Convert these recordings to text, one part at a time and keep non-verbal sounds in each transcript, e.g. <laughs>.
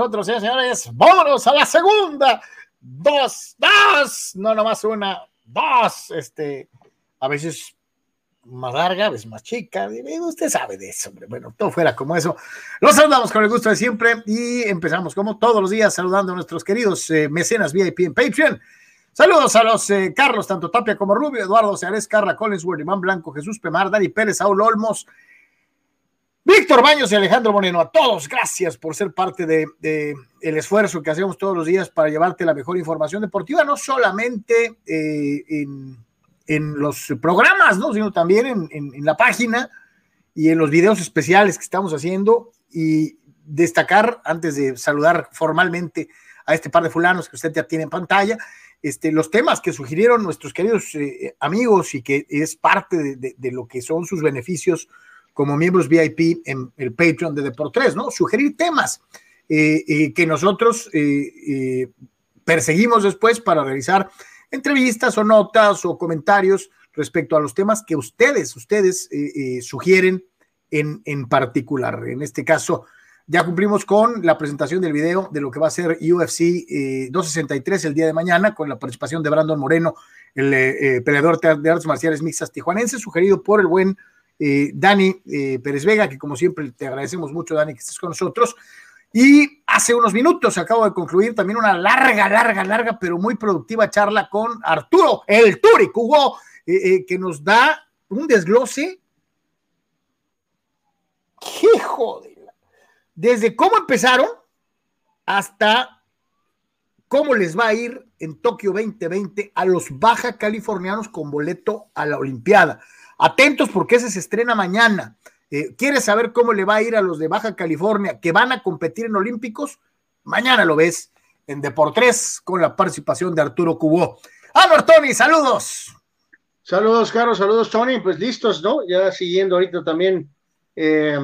nosotros, señores. Vámonos a la segunda. Dos, dos, no nomás una, dos. Este, a veces más larga, a veces más chica. Usted sabe de eso, hombre. Bueno, todo fuera como eso. Los saludamos con el gusto de siempre y empezamos como todos los días saludando a nuestros queridos eh, mecenas VIP en Patreon. Saludos a los eh, Carlos, tanto Tapia como Rubio, Eduardo Seares, Carla Collinsworth, Iván Blanco, Jesús Pemar, Dani Pérez, Saúl Olmos, Víctor Baños y Alejandro Moreno, a todos, gracias por ser parte de, el esfuerzo que hacemos todos los días para llevarte la mejor información deportiva, no solamente eh, en, los programas, ¿no? sino también en, la página y en los videos especiales que estamos haciendo y destacar, antes de saludar formalmente a este par de fulanos que usted ya tiene en pantalla, este, los temas que sugirieron nuestros queridos eh, amigos y que es parte de, lo que son sus beneficios como miembros VIP en el Patreon de Deportes, ¿no? Sugerir temas eh, eh, que nosotros perseguimos después para realizar entrevistas o notas o comentarios respecto a los temas que ustedes, ustedes sugieren en, en particular. En este caso, ya cumplimos con la presentación del video de lo que va a ser UFC 263 el día de mañana, con la participación de Brandon Moreno, el eh, peleador de artes marciales mixtas tijuanense, sugerido por el buen eh, Dani eh, Pérez Vega, que como siempre te agradecemos mucho, Dani, que estés con nosotros. Y hace unos minutos acabo de concluir también una larga, larga, larga, pero muy productiva charla con Arturo, el Turi Hugo, que nos da un desglose. ¡Qué joder! desde cómo empezaron hasta cómo les va a ir en Tokio 2020 a los baja californianos con boleto a la Olimpiada. Atentos porque ese se estrena mañana. Eh, ¿Quieres saber cómo le va a ir a los de Baja California que van a competir en Olímpicos? Mañana lo ves en Deportes con la participación de Arturo Cubó. Álvaro Tony, saludos. Saludos, Carlos, saludos, Tony. Pues listos, ¿no? Ya siguiendo ahorita también eh,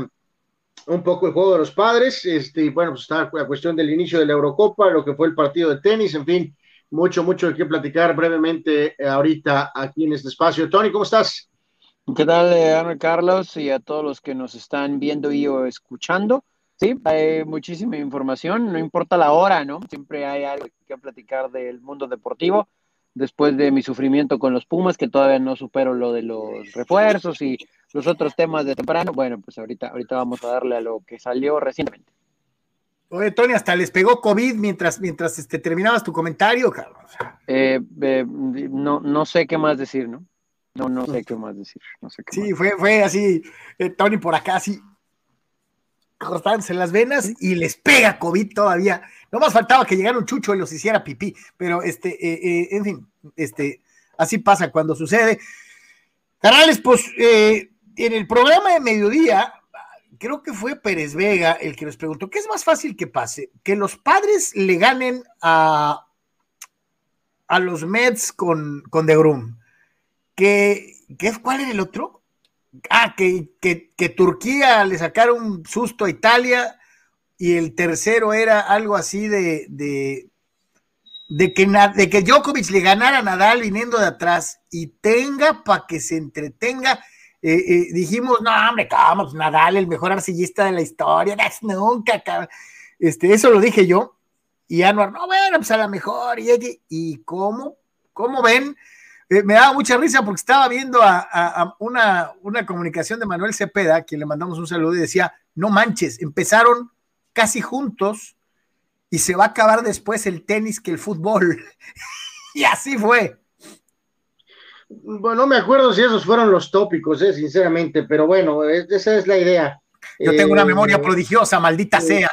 un poco el juego de los padres, este, bueno, pues está la cuestión del inicio de la Eurocopa, lo que fue el partido de tenis, en fin, mucho, mucho qué platicar brevemente eh, ahorita aquí en este espacio. Tony, ¿cómo estás? ¿Qué tal, eh, Ana Carlos, y a todos los que nos están viendo y o escuchando? Sí, hay muchísima información, no importa la hora, ¿no? Siempre hay algo que platicar del mundo deportivo. Después de mi sufrimiento con los Pumas, que todavía no supero lo de los refuerzos y los otros temas de temprano, bueno, pues ahorita, ahorita vamos a darle a lo que salió recientemente. Oye, Tony, hasta les pegó COVID mientras, mientras este, terminabas tu comentario, Carlos. Eh, eh, no, no sé qué más decir, ¿no? No, no sé qué más decir. No sé sí, Fue, fue así, eh, Tony por acá, así, cortándose las venas y les pega COVID todavía. No más faltaba que llegara un chucho y los hiciera pipí, pero este, en fin, este, así pasa cuando sucede. Carales, pues en el programa de mediodía, creo que fue Pérez Vega el que nos preguntó, ¿qué es más fácil que pase? Que los padres le ganen a, a los Mets con, con The Groom. Que, ¿Cuál era el otro? Ah, que, que, Turquía le sacara un susto a Italia y el tercero era algo así de, de, de, que, de que Djokovic le ganara a Nadal viniendo de atrás y tenga para que se entretenga eh, eh, dijimos, no, hombre, vamos, Nadal, el mejor arcillista de la historia, <laughs> nunca, este, eso lo dije yo, y Anuar, no, bueno, pues a lo mejor, y, y cómo, cómo ven, eh, me daba mucha risa porque estaba viendo a, una, una, comunicación de Manuel Cepeda, a quien le mandamos un saludo, y decía, no manches, empezaron casi juntos y se va a acabar después el tenis que el fútbol. <laughs> y así fue. Bueno, no me acuerdo si esos fueron los tópicos, eh, sinceramente, pero bueno, esa es la idea. Yo tengo una eh, memoria prodigiosa, maldita eh, sea.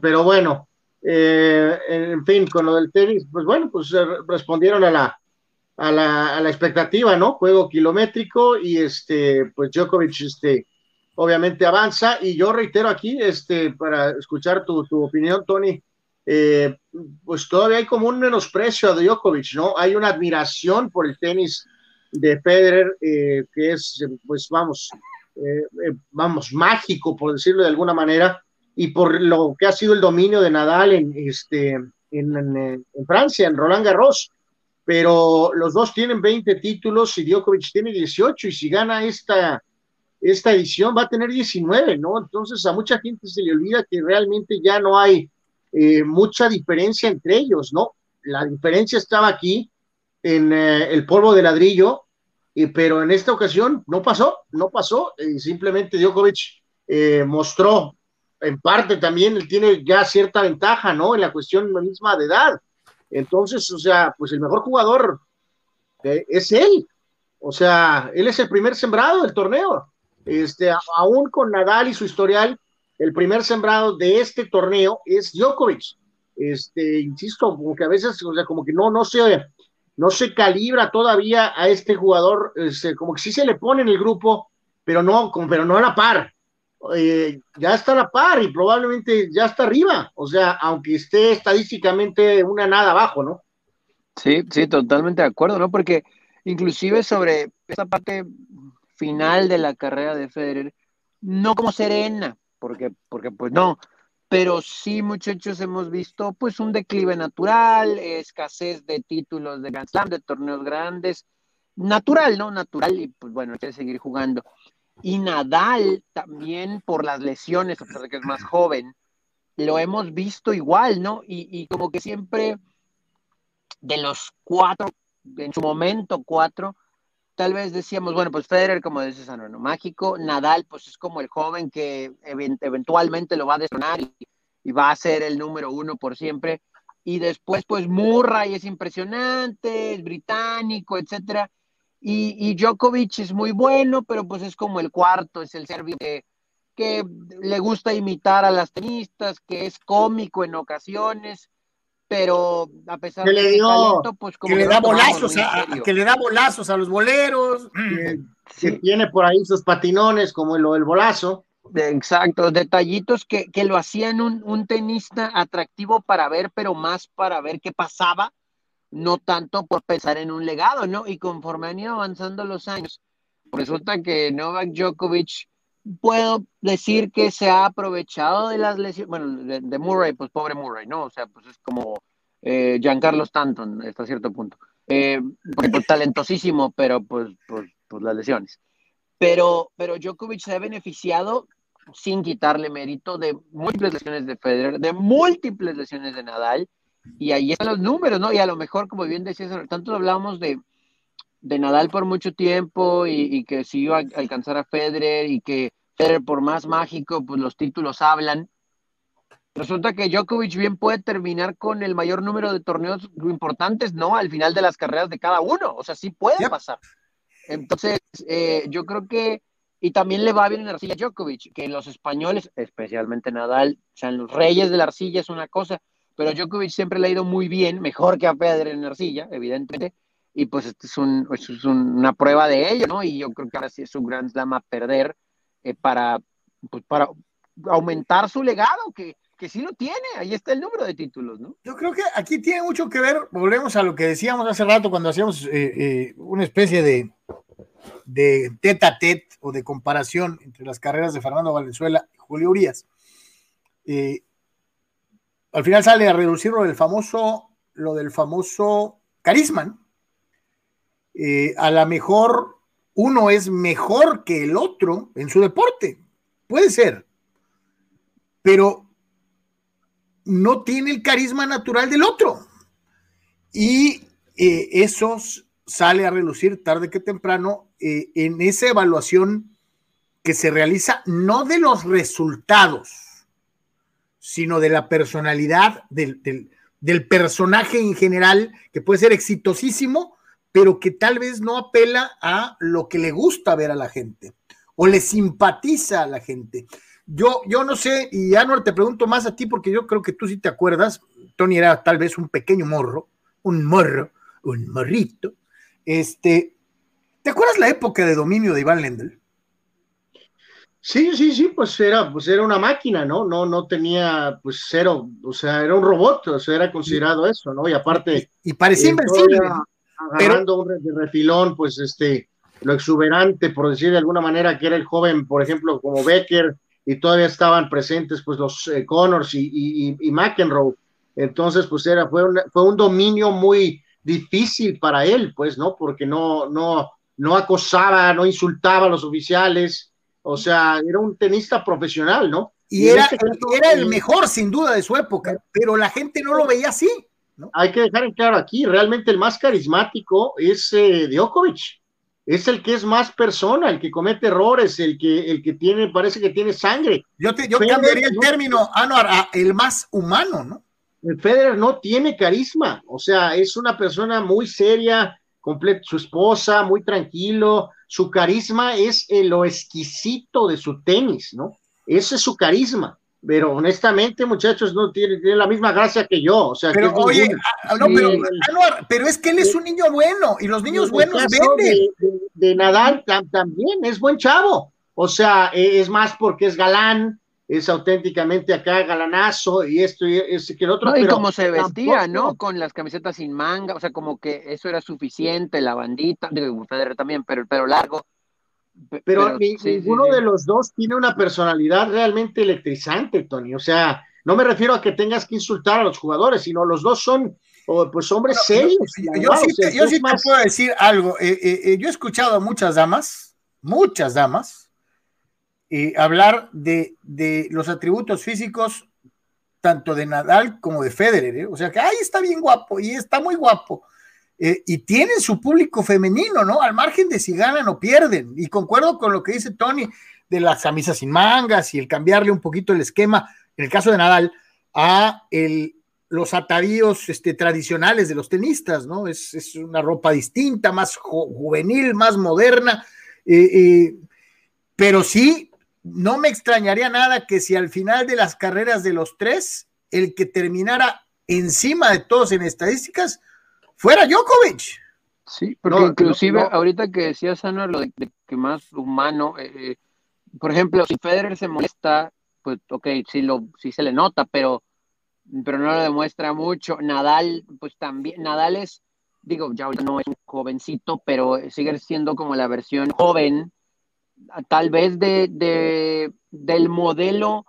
pero bueno, en fin, con lo del tenis, pues bueno, pues respondieron a la, a la, expectativa, ¿no? Juego kilométrico y este, pues Djokovic, este, obviamente avanza y yo reitero aquí, este, para escuchar tu, opinión, Tony, eh, pues todavía hay como un menosprecio a Djokovic, ¿no? Hay una admiración por el tenis de Federer eh, que es, pues vamos, eh, vamos, mágico, por decirlo de alguna manera, y por lo que ha sido el dominio de Nadal en, este, en, Francia, en Roland Garros. Pero los dos tienen 20 títulos y Djokovic tiene 18, y si gana esta, esta edición va a tener 19, ¿no? Entonces a mucha gente se le olvida que realmente ya no hay eh, mucha diferencia entre ellos, ¿no? La diferencia estaba aquí en eh, el polvo de ladrillo, pero en esta ocasión no pasó, no pasó, y simplemente Djokovic eh, mostró en parte también él tiene ya cierta ventaja, ¿no? En la cuestión misma de edad. Entonces, o sea, pues el mejor jugador es él. O sea, él es el primer sembrado del torneo. Este, aún con Nadal y su historial, el primer sembrado de este torneo es Djokovic. Este, insisto, como que a veces, o sea, como que no, no se, no se calibra todavía a este jugador, este, como que sí se le pone en el grupo, pero no, pero no a la par. Eh, ya está a la par y probablemente ya está arriba, o sea, aunque esté estadísticamente una nada abajo, ¿no? Sí, sí, totalmente de acuerdo, ¿no? Porque inclusive sobre esta parte final de la carrera de Federer, no como serena, porque, porque pues no, pero sí muchachos hemos visto pues un declive natural, escasez de títulos de Grand Slam, de torneos grandes, natural, ¿no? Natural y pues bueno, quiere seguir jugando. Y Nadal también por las lesiones, a pesar de que es más joven, lo hemos visto igual, ¿no? Y, y como que siempre de los cuatro, en su momento cuatro, tal vez decíamos, bueno, pues Federer, como dices, no mágico, Nadal, pues es como el joven que eventualmente lo va a destronar y, va a ser el número uno por siempre. Y después, pues Murray es impresionante, es británico, etcétera. Y, y, Djokovic es muy bueno, pero pues es como el cuarto, es el serbio que, que le gusta imitar a las tenistas, que es cómico en ocasiones, pero a pesar de le talento, pues como que le da bolazos a, que le da bolazos a los boleros que, tiene por ahí sus patinones como el, el bolazo. Exacto detallitos que, que lo hacían un, un, tenista atractivo para ver pero más para ver qué pasaba no tanto por pensar en un legado no y conforme han ido avanzando los años resulta que Novak Djokovic puedo decir que se ha aprovechado de las lesiones, bueno, de, Murray, pues pobre Murray, ¿no? O sea, pues es como eh, Giancarlo Stanton hasta cierto punto. Eh, pues, talentosísimo, pero pues, pues, pues, las lesiones. Pero, pero Djokovic se ha beneficiado sin quitarle mérito de múltiples lesiones de Federer, de múltiples lesiones de Nadal, y ahí están los números, ¿no? Y a lo mejor, como bien decías, tanto hablábamos de, de Nadal por mucho tiempo y, y, que si iba a alcanzar a Federer y que Federer por más mágico, pues los títulos hablan. Resulta que Djokovic bien puede terminar con el mayor número de torneos importantes, ¿no? Al final de las carreras de cada uno. O sea, sí puede pasar. Entonces, eh, yo creo que, y también le va bien en la arcilla Djokovic, que los españoles, especialmente Nadal, sean los reyes de la arcilla, es una cosa, pero Djokovic siempre le ha ido muy bien, mejor que a Federer en arcilla, evidentemente, y pues esto es, un, es una prueba de ello, ¿no? Y yo creo que ahora sí es un gran slam a perder eh, para, pues, para aumentar su legado, que, que sí lo tiene, ahí está el número de títulos, ¿no? Yo creo que aquí tiene mucho que ver, volvemos a lo que decíamos hace rato cuando hacíamos eh, eh, una especie de, de tete a tete o de comparación entre las carreras de Fernando Valenzuela y Julio Urias. Al final sale a reducir lo del famoso, lo del famoso carisma, eh, a lo mejor uno es mejor que el otro en su deporte, puede ser, pero no tiene el carisma natural del otro. Y eh, eso sale a relucir tarde que temprano eh, en esa evaluación que se realiza no de los resultados, sino de la personalidad del, del personaje en general, que puede ser exitosísimo, pero que tal vez no apela a lo que le gusta ver a la gente o le simpatiza a la gente. Yo, yo no sé, y Anuar, te pregunto más a ti porque yo creo que tú sí te acuerdas, Tony era tal vez un pequeño morro, un morro, un morrito. Este, ¿Te acuerdas la época de dominio de Iván Lendl? Sí, sí, sí, pues era, pues era una máquina, ¿no? No, no tenía, pues cero, o sea, era un robot, o sea, era considerado eso, ¿no? Y aparte. Y, parecía invencible agarrando un refilón, pues este, lo exuberante, por decir de alguna manera, que era el joven, por ejemplo, como Becker, y todavía estaban presentes pues los eh, Connors y, y, y, McEnroe. Entonces, pues era, fue, un, fue un dominio muy difícil para él, pues, ¿no? Porque no, no, no acosaba, no insultaba a los oficiales, O sea, era un tenista profesional, ¿no? Y, era, este era el mejor, sin duda, de su época, pero la gente no lo veía así. ¿no? Hay que dejar en claro aquí, realmente el más carismático es eh, Djokovic. Es el que es más persona, el que comete errores, el que, el que tiene, parece que tiene sangre. Yo, te, yo cambiaría el término, Anuar, a el más humano, ¿no? El Federer no tiene carisma, o sea, es una persona muy seria, su esposa, muy tranquilo, su carisma es lo exquisito de su tenis, ¿no? Ese es su carisma. Pero honestamente, muchachos, no tiene, la misma gracia que yo. O sea, pero oye, ah, no, pero, pero, es que él es un niño bueno y los niños buenos venden. De, Nadal también es buen chavo. O sea, e, es más porque es galán, es auténticamente acá galanazo y esto y ese que el otro. y como se vestía, ¿no? Con las camisetas sin manga, o sea, como que eso era suficiente, la bandita, digo, Federer también, pero el pelo largo. Pero, ninguno de los dos tiene una personalidad realmente electrizante, Tony. O sea, no me refiero a que tengas que insultar a los jugadores, sino los dos son pues hombres serios. Yo, sí, te, yo sí puedo decir algo. Eh, eh, eh, yo he escuchado a muchas damas, muchas damas, hablar de, los atributos físicos tanto de Nadal como de Federer, ¿eh? o sea que ahí está bien guapo y está muy guapo. Eh, y tienen su público femenino, ¿no? Al margen de si ganan o pierden. Y concuerdo con lo que dice Tony de las camisas sin mangas y el cambiarle un poquito el esquema, en el caso de Nadal, a el, los atavíos este, tradicionales de los tenistas, ¿no? Es, una ropa distinta, más juvenil, más moderna, eh, pero sí no me extrañaría nada que si al final de las carreras de los tres, el que terminara encima de todos en estadísticas fuera Djokovic. Sí, porque inclusive ahorita que decías, Ana, lo de, que más humano, eh, eh, por ejemplo, si Federer se molesta, pues ok, sí, lo, sí se le nota, pero, pero no lo demuestra mucho. Nadal, pues también, Nadal es, digo, ya no es un jovencito, pero sigue siendo como la versión joven tal vez de, del modelo,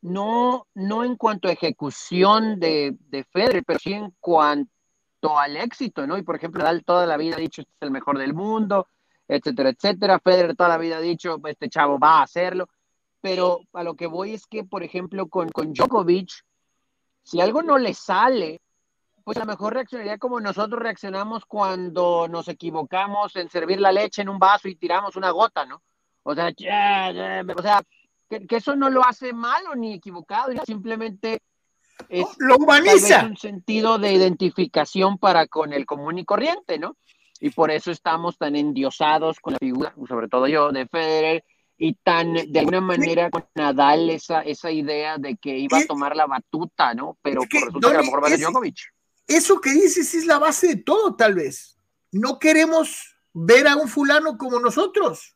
no, no en cuanto a ejecución de, de Federer, pero sí en cuanto al éxito, ¿no? Y por ejemplo, Nadal toda la vida ha dicho, este es el mejor del mundo, etcétera, etcétera. Federer toda la vida ha dicho, este chavo va a hacerlo. Pero a lo que voy es que, por ejemplo, con, con Djokovic, si algo no le sale, pues a lo mejor reaccionaría como nosotros reaccionamos cuando nos equivocamos en servir la leche en un vaso y tiramos una gota, ¿no? O sea, o sea que, eso no lo hace malo ni equivocado, simplemente es lo humaniza. un sentido de identificación para con el común y corriente, ¿no? Y por eso estamos tan endiosados con la figura, sobre todo yo, de Federer, y tan de alguna manera con Nadal esa, esa idea de que iba a tomar la batuta, ¿no? Pero por resulta que a lo mejor va a Djokovic eso que dices es la base de todo, tal vez. No queremos ver a un fulano como nosotros.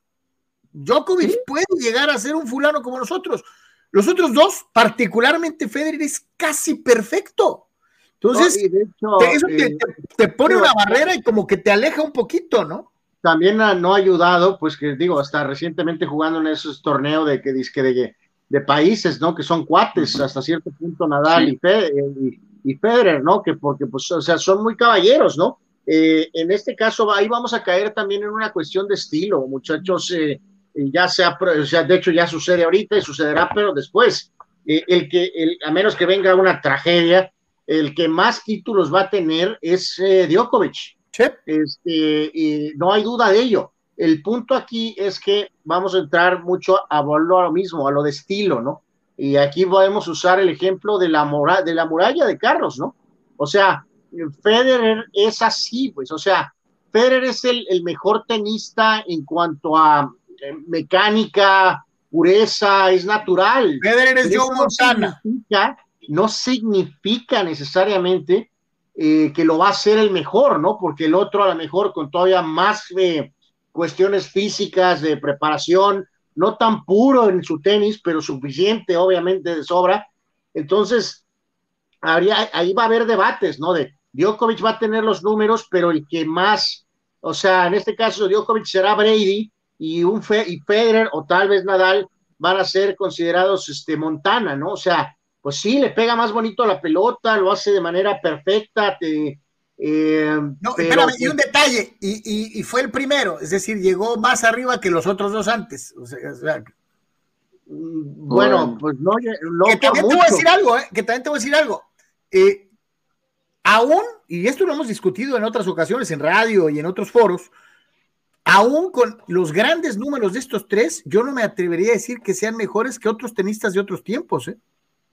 Djokovic puede llegar a ser un fulano como nosotros. Los otros dos, particularmente Federer, es casi perfecto. Entonces, eso eh, te, pone una barrera y como que te aleja un poquito, ¿no? También no ha ayudado, pues que digo, hasta recientemente jugando en esos torneos de que de, de, países, ¿no? Que son cuates hasta cierto punto Nadal y, Federer, y, y Federer, ¿no? Que porque, pues, o sea, son muy caballeros, ¿no? Eh, en este caso, ahí vamos a caer también en una cuestión de estilo, muchachos, eh, ya sea, o sea, de hecho ya sucede ahorita y sucederá, pero después, eh, el que, el, a menos que venga una tragedia, el que más títulos va a tener es Djokovic. Este, y no hay duda de ello. El punto aquí es que vamos a entrar mucho a, a lo mismo, a lo de estilo, ¿no? Y aquí podemos usar el ejemplo de la, de la muralla de Carlos, ¿no? O sea, Federer es así, pues, o sea, Federer es el, mejor tenista en cuanto a eh, mecánica, pureza, es natural. Federer es Joe Montana. no significa necesariamente eh, que lo va a ser el mejor, ¿no? Porque el otro a lo mejor con todavía más eh, cuestiones físicas de preparación, no tan puro en su tenis, pero suficiente, obviamente, de sobra. Entonces, habría, ahí va a haber debates, ¿no? De Djokovic va a tener los números, pero el que más, o sea, en este caso Djokovic será Brady y, un Fe, y Federer o tal vez Nadal van a ser considerados este, Montana, ¿no? O sea, pues sí, le pega más bonito la pelota, lo hace de manera perfecta, te, Eh, no, espérame, y un detalle, y, fue el primero, es decir, llegó más arriba que los otros dos antes. O sea, mm, bueno, pues no, que también te voy a decir algo, ¿eh? que también te voy a decir algo. Eh, aún, y esto lo hemos discutido en otras ocasiones en radio y en otros foros, aún con los grandes números de estos tres, yo no me atrevería a decir que sean mejores que otros tenistas de otros tiempos. ¿eh?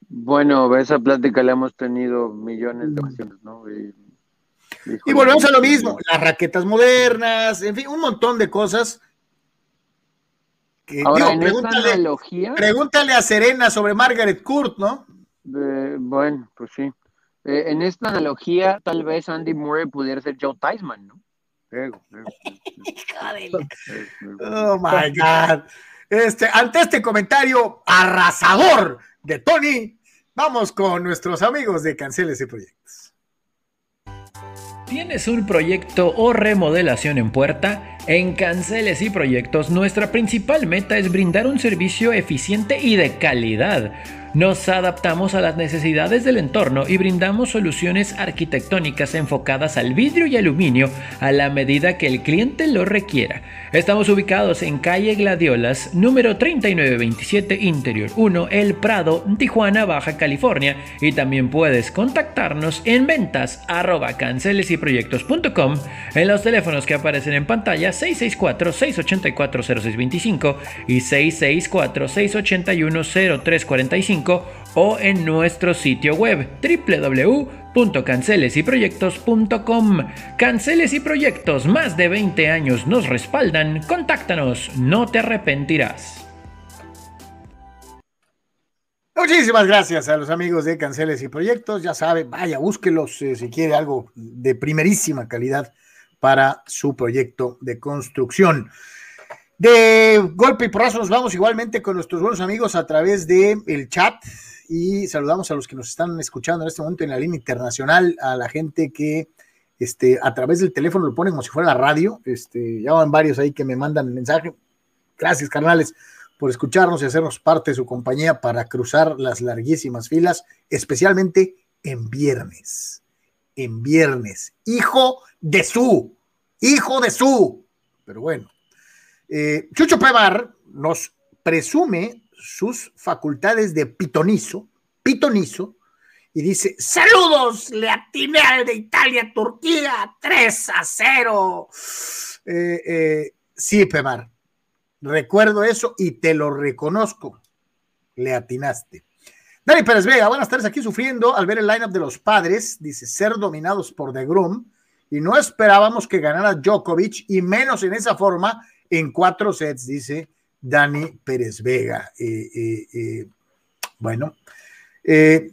Bueno, esa plática la hemos tenido millones de mm. ocasiones, ¿no? Y, volvemos a lo mismo, las raquetas modernas, en fin, un montón de cosas. Ahora, en pregúntale, analogía, pregúntale a Serena sobre Margaret Court, ¿no? bueno, pues sí. Eh, en esta analogía, tal vez Andy Murray pudiera ser Joe Theismann, ¿no? oh my God. Este, ante este comentario arrasador de Tony, vamos con nuestros amigos de Canceles y Proyectos. ¿Tienes un proyecto o remodelación en puerta? En Canceles y Proyectos, nuestra principal meta es brindar un servicio eficiente y de calidad nos adaptamos a las necesidades del entorno y brindamos soluciones arquitectónicas enfocadas al vidrio y aluminio a la medida que el cliente lo requiera. Estamos ubicados en calle Gladiolas, número 3927 Interior 1, El Prado, Tijuana, Baja California. Y también puedes contactarnos en ventas arroba cancelesyproyectos.com en los teléfonos que aparecen en pantalla 664-684-0625 y 664-681-0345 o en nuestro sitio web www.cancelesyproyectos.com. Canceles y Proyectos, más de 20 años nos respaldan. Contáctanos, no te arrepentirás. Muchísimas gracias a los amigos de Canceles y Proyectos. Ya sabe, vaya, búsquelos eh, si quiere algo de primerísima calidad para su proyecto de construcción. De golpe y porrazo nos vamos igualmente con nuestros buenos amigos a través del el chat y saludamos a los que nos están escuchando en este momento en la línea internacional, a la gente que este, a través del teléfono lo ponen como si fuera la radio. Este, ya van varios ahí que me mandan mensaje. Gracias, carnales, por escucharnos y hacernos parte de su compañía para cruzar las larguísimas filas, especialmente en viernes. En viernes. Hijo de su. Hijo de su. Pero bueno, eh, Chucho Pemar nos presume sus facultades de pitonizo, pitonizo, y dice, saludos, le atiné al de Italia, Turquía, 3 a 0. Eh, eh, sí, Pemar, recuerdo eso y te lo reconozco, le atinaste. Dani Pérez Vega, buenas tardes, aquí sufriendo al ver el lineup de los padres, dice, ser dominados por The Groom, y no esperábamos que ganara Djokovic, y menos en esa forma, en cuatro sets, dice Dani Pérez Vega. Eh, eh, eh, bueno,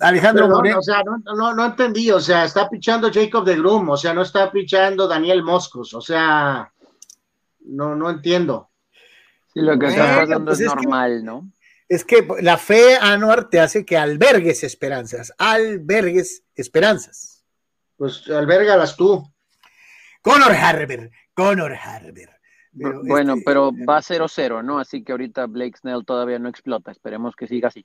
Alejandro Moreno. O sea, no, no, entendí, o sea, está pichando Jacob de Groom, o sea, no está pichando Daniel Moscos, o sea, no, no entiendo. Sí, lo que está pasando pues es, normal, ¿no? Es que la fe, Anuar, te hace que albergues esperanzas, albergues esperanzas. Pues albergalas tú. Conor Harber, Conor Harber bueno, este, pero va 0-0, ¿no? Así que ahorita Blake Snell todavía no explota. Esperemos que siga así.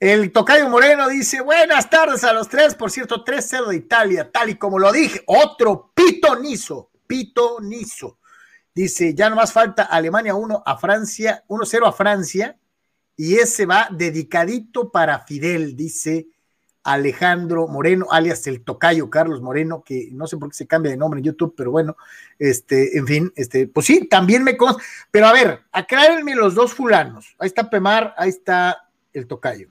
El Tocayo Moreno dice: Buenas tardes a los tres. Por cierto, 3-0 de Italia, tal y como lo dije. Otro pitonizo, pitonizo. Dice: Ya no más falta Alemania 1 a Francia, 1-0 a Francia. Y ese va dedicadito para Fidel, dice Alejandro Moreno, alias el tocayo Carlos Moreno, que no sé por qué se cambia de nombre en YouTube, pero bueno, este, en fin, este, pues sí, también me consta. Pero a ver, aclárenme los dos fulanos. Ahí está Pemar, ahí está el tocayo.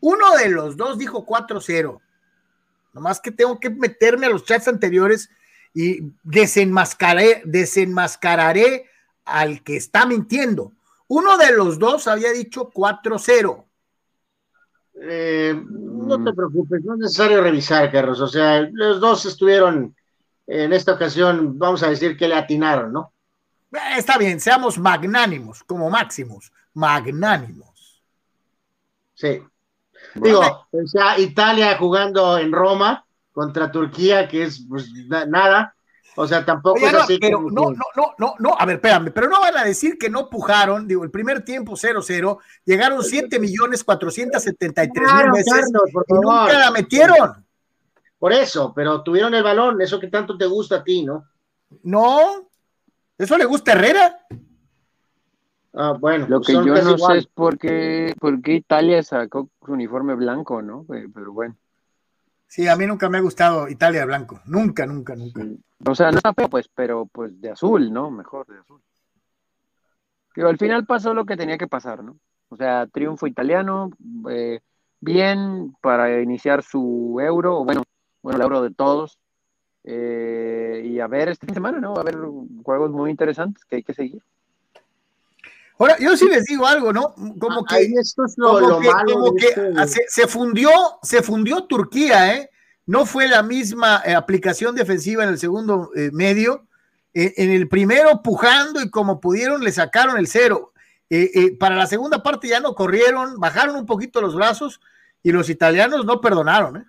Uno de los dos dijo 4-0. Nomás que tengo que meterme a los chats anteriores y desenmascaré, desenmascararé al que está mintiendo. Uno de los dos había dicho 4-0. Eh, no te preocupes, no es necesario revisar, Carlos. O sea, los dos estuvieron en esta ocasión, vamos a decir que le atinaron, ¿no? Eh, está bien, seamos magnánimos, como máximos, magnánimos. Sí. Digo, o sea, Italia jugando en Roma contra Turquía, que es pues, nada, o sea, tampoco es así. Pero no, no, no, no, no, a ver, espérame, pero no van a decir que no pujaron, digo, el primer tiempo 0-0, llegaron 7 millones 473 mil veces y nunca la metieron. Por eso, pero tuvieron el balón, eso que tanto te gusta a ti, ¿no? No, eso le gusta a Herrera. Ah, bueno, lo que yo no sé es por qué, por qué Italia sacó su uniforme blanco, ¿no? Pero bueno. Sí, a mí nunca me ha gustado Italia blanco. Nunca, nunca, nunca. O sea, no pues, pero pues de azul, ¿no? Mejor de azul. Pero al final pasó lo que tenía que pasar, ¿no? O sea, triunfo italiano, eh, bien para iniciar su euro, bueno, bueno, el euro de todos. Eh, y a ver de semana, ¿no? a ver juegos muy interesantes que hay que seguir. Ahora, yo sí les digo algo, ¿no? Como que, esto es lo, como que, se, fundió, se fundió Turquía, ¿eh? No fue la misma eh, aplicación defensiva en el segundo eh, medio. Eh, en el primero, pujando y como pudieron, le sacaron el cero. para la segunda parte ya no corrieron, bajaron un poquito los brazos y los italianos no perdonaron, ¿eh?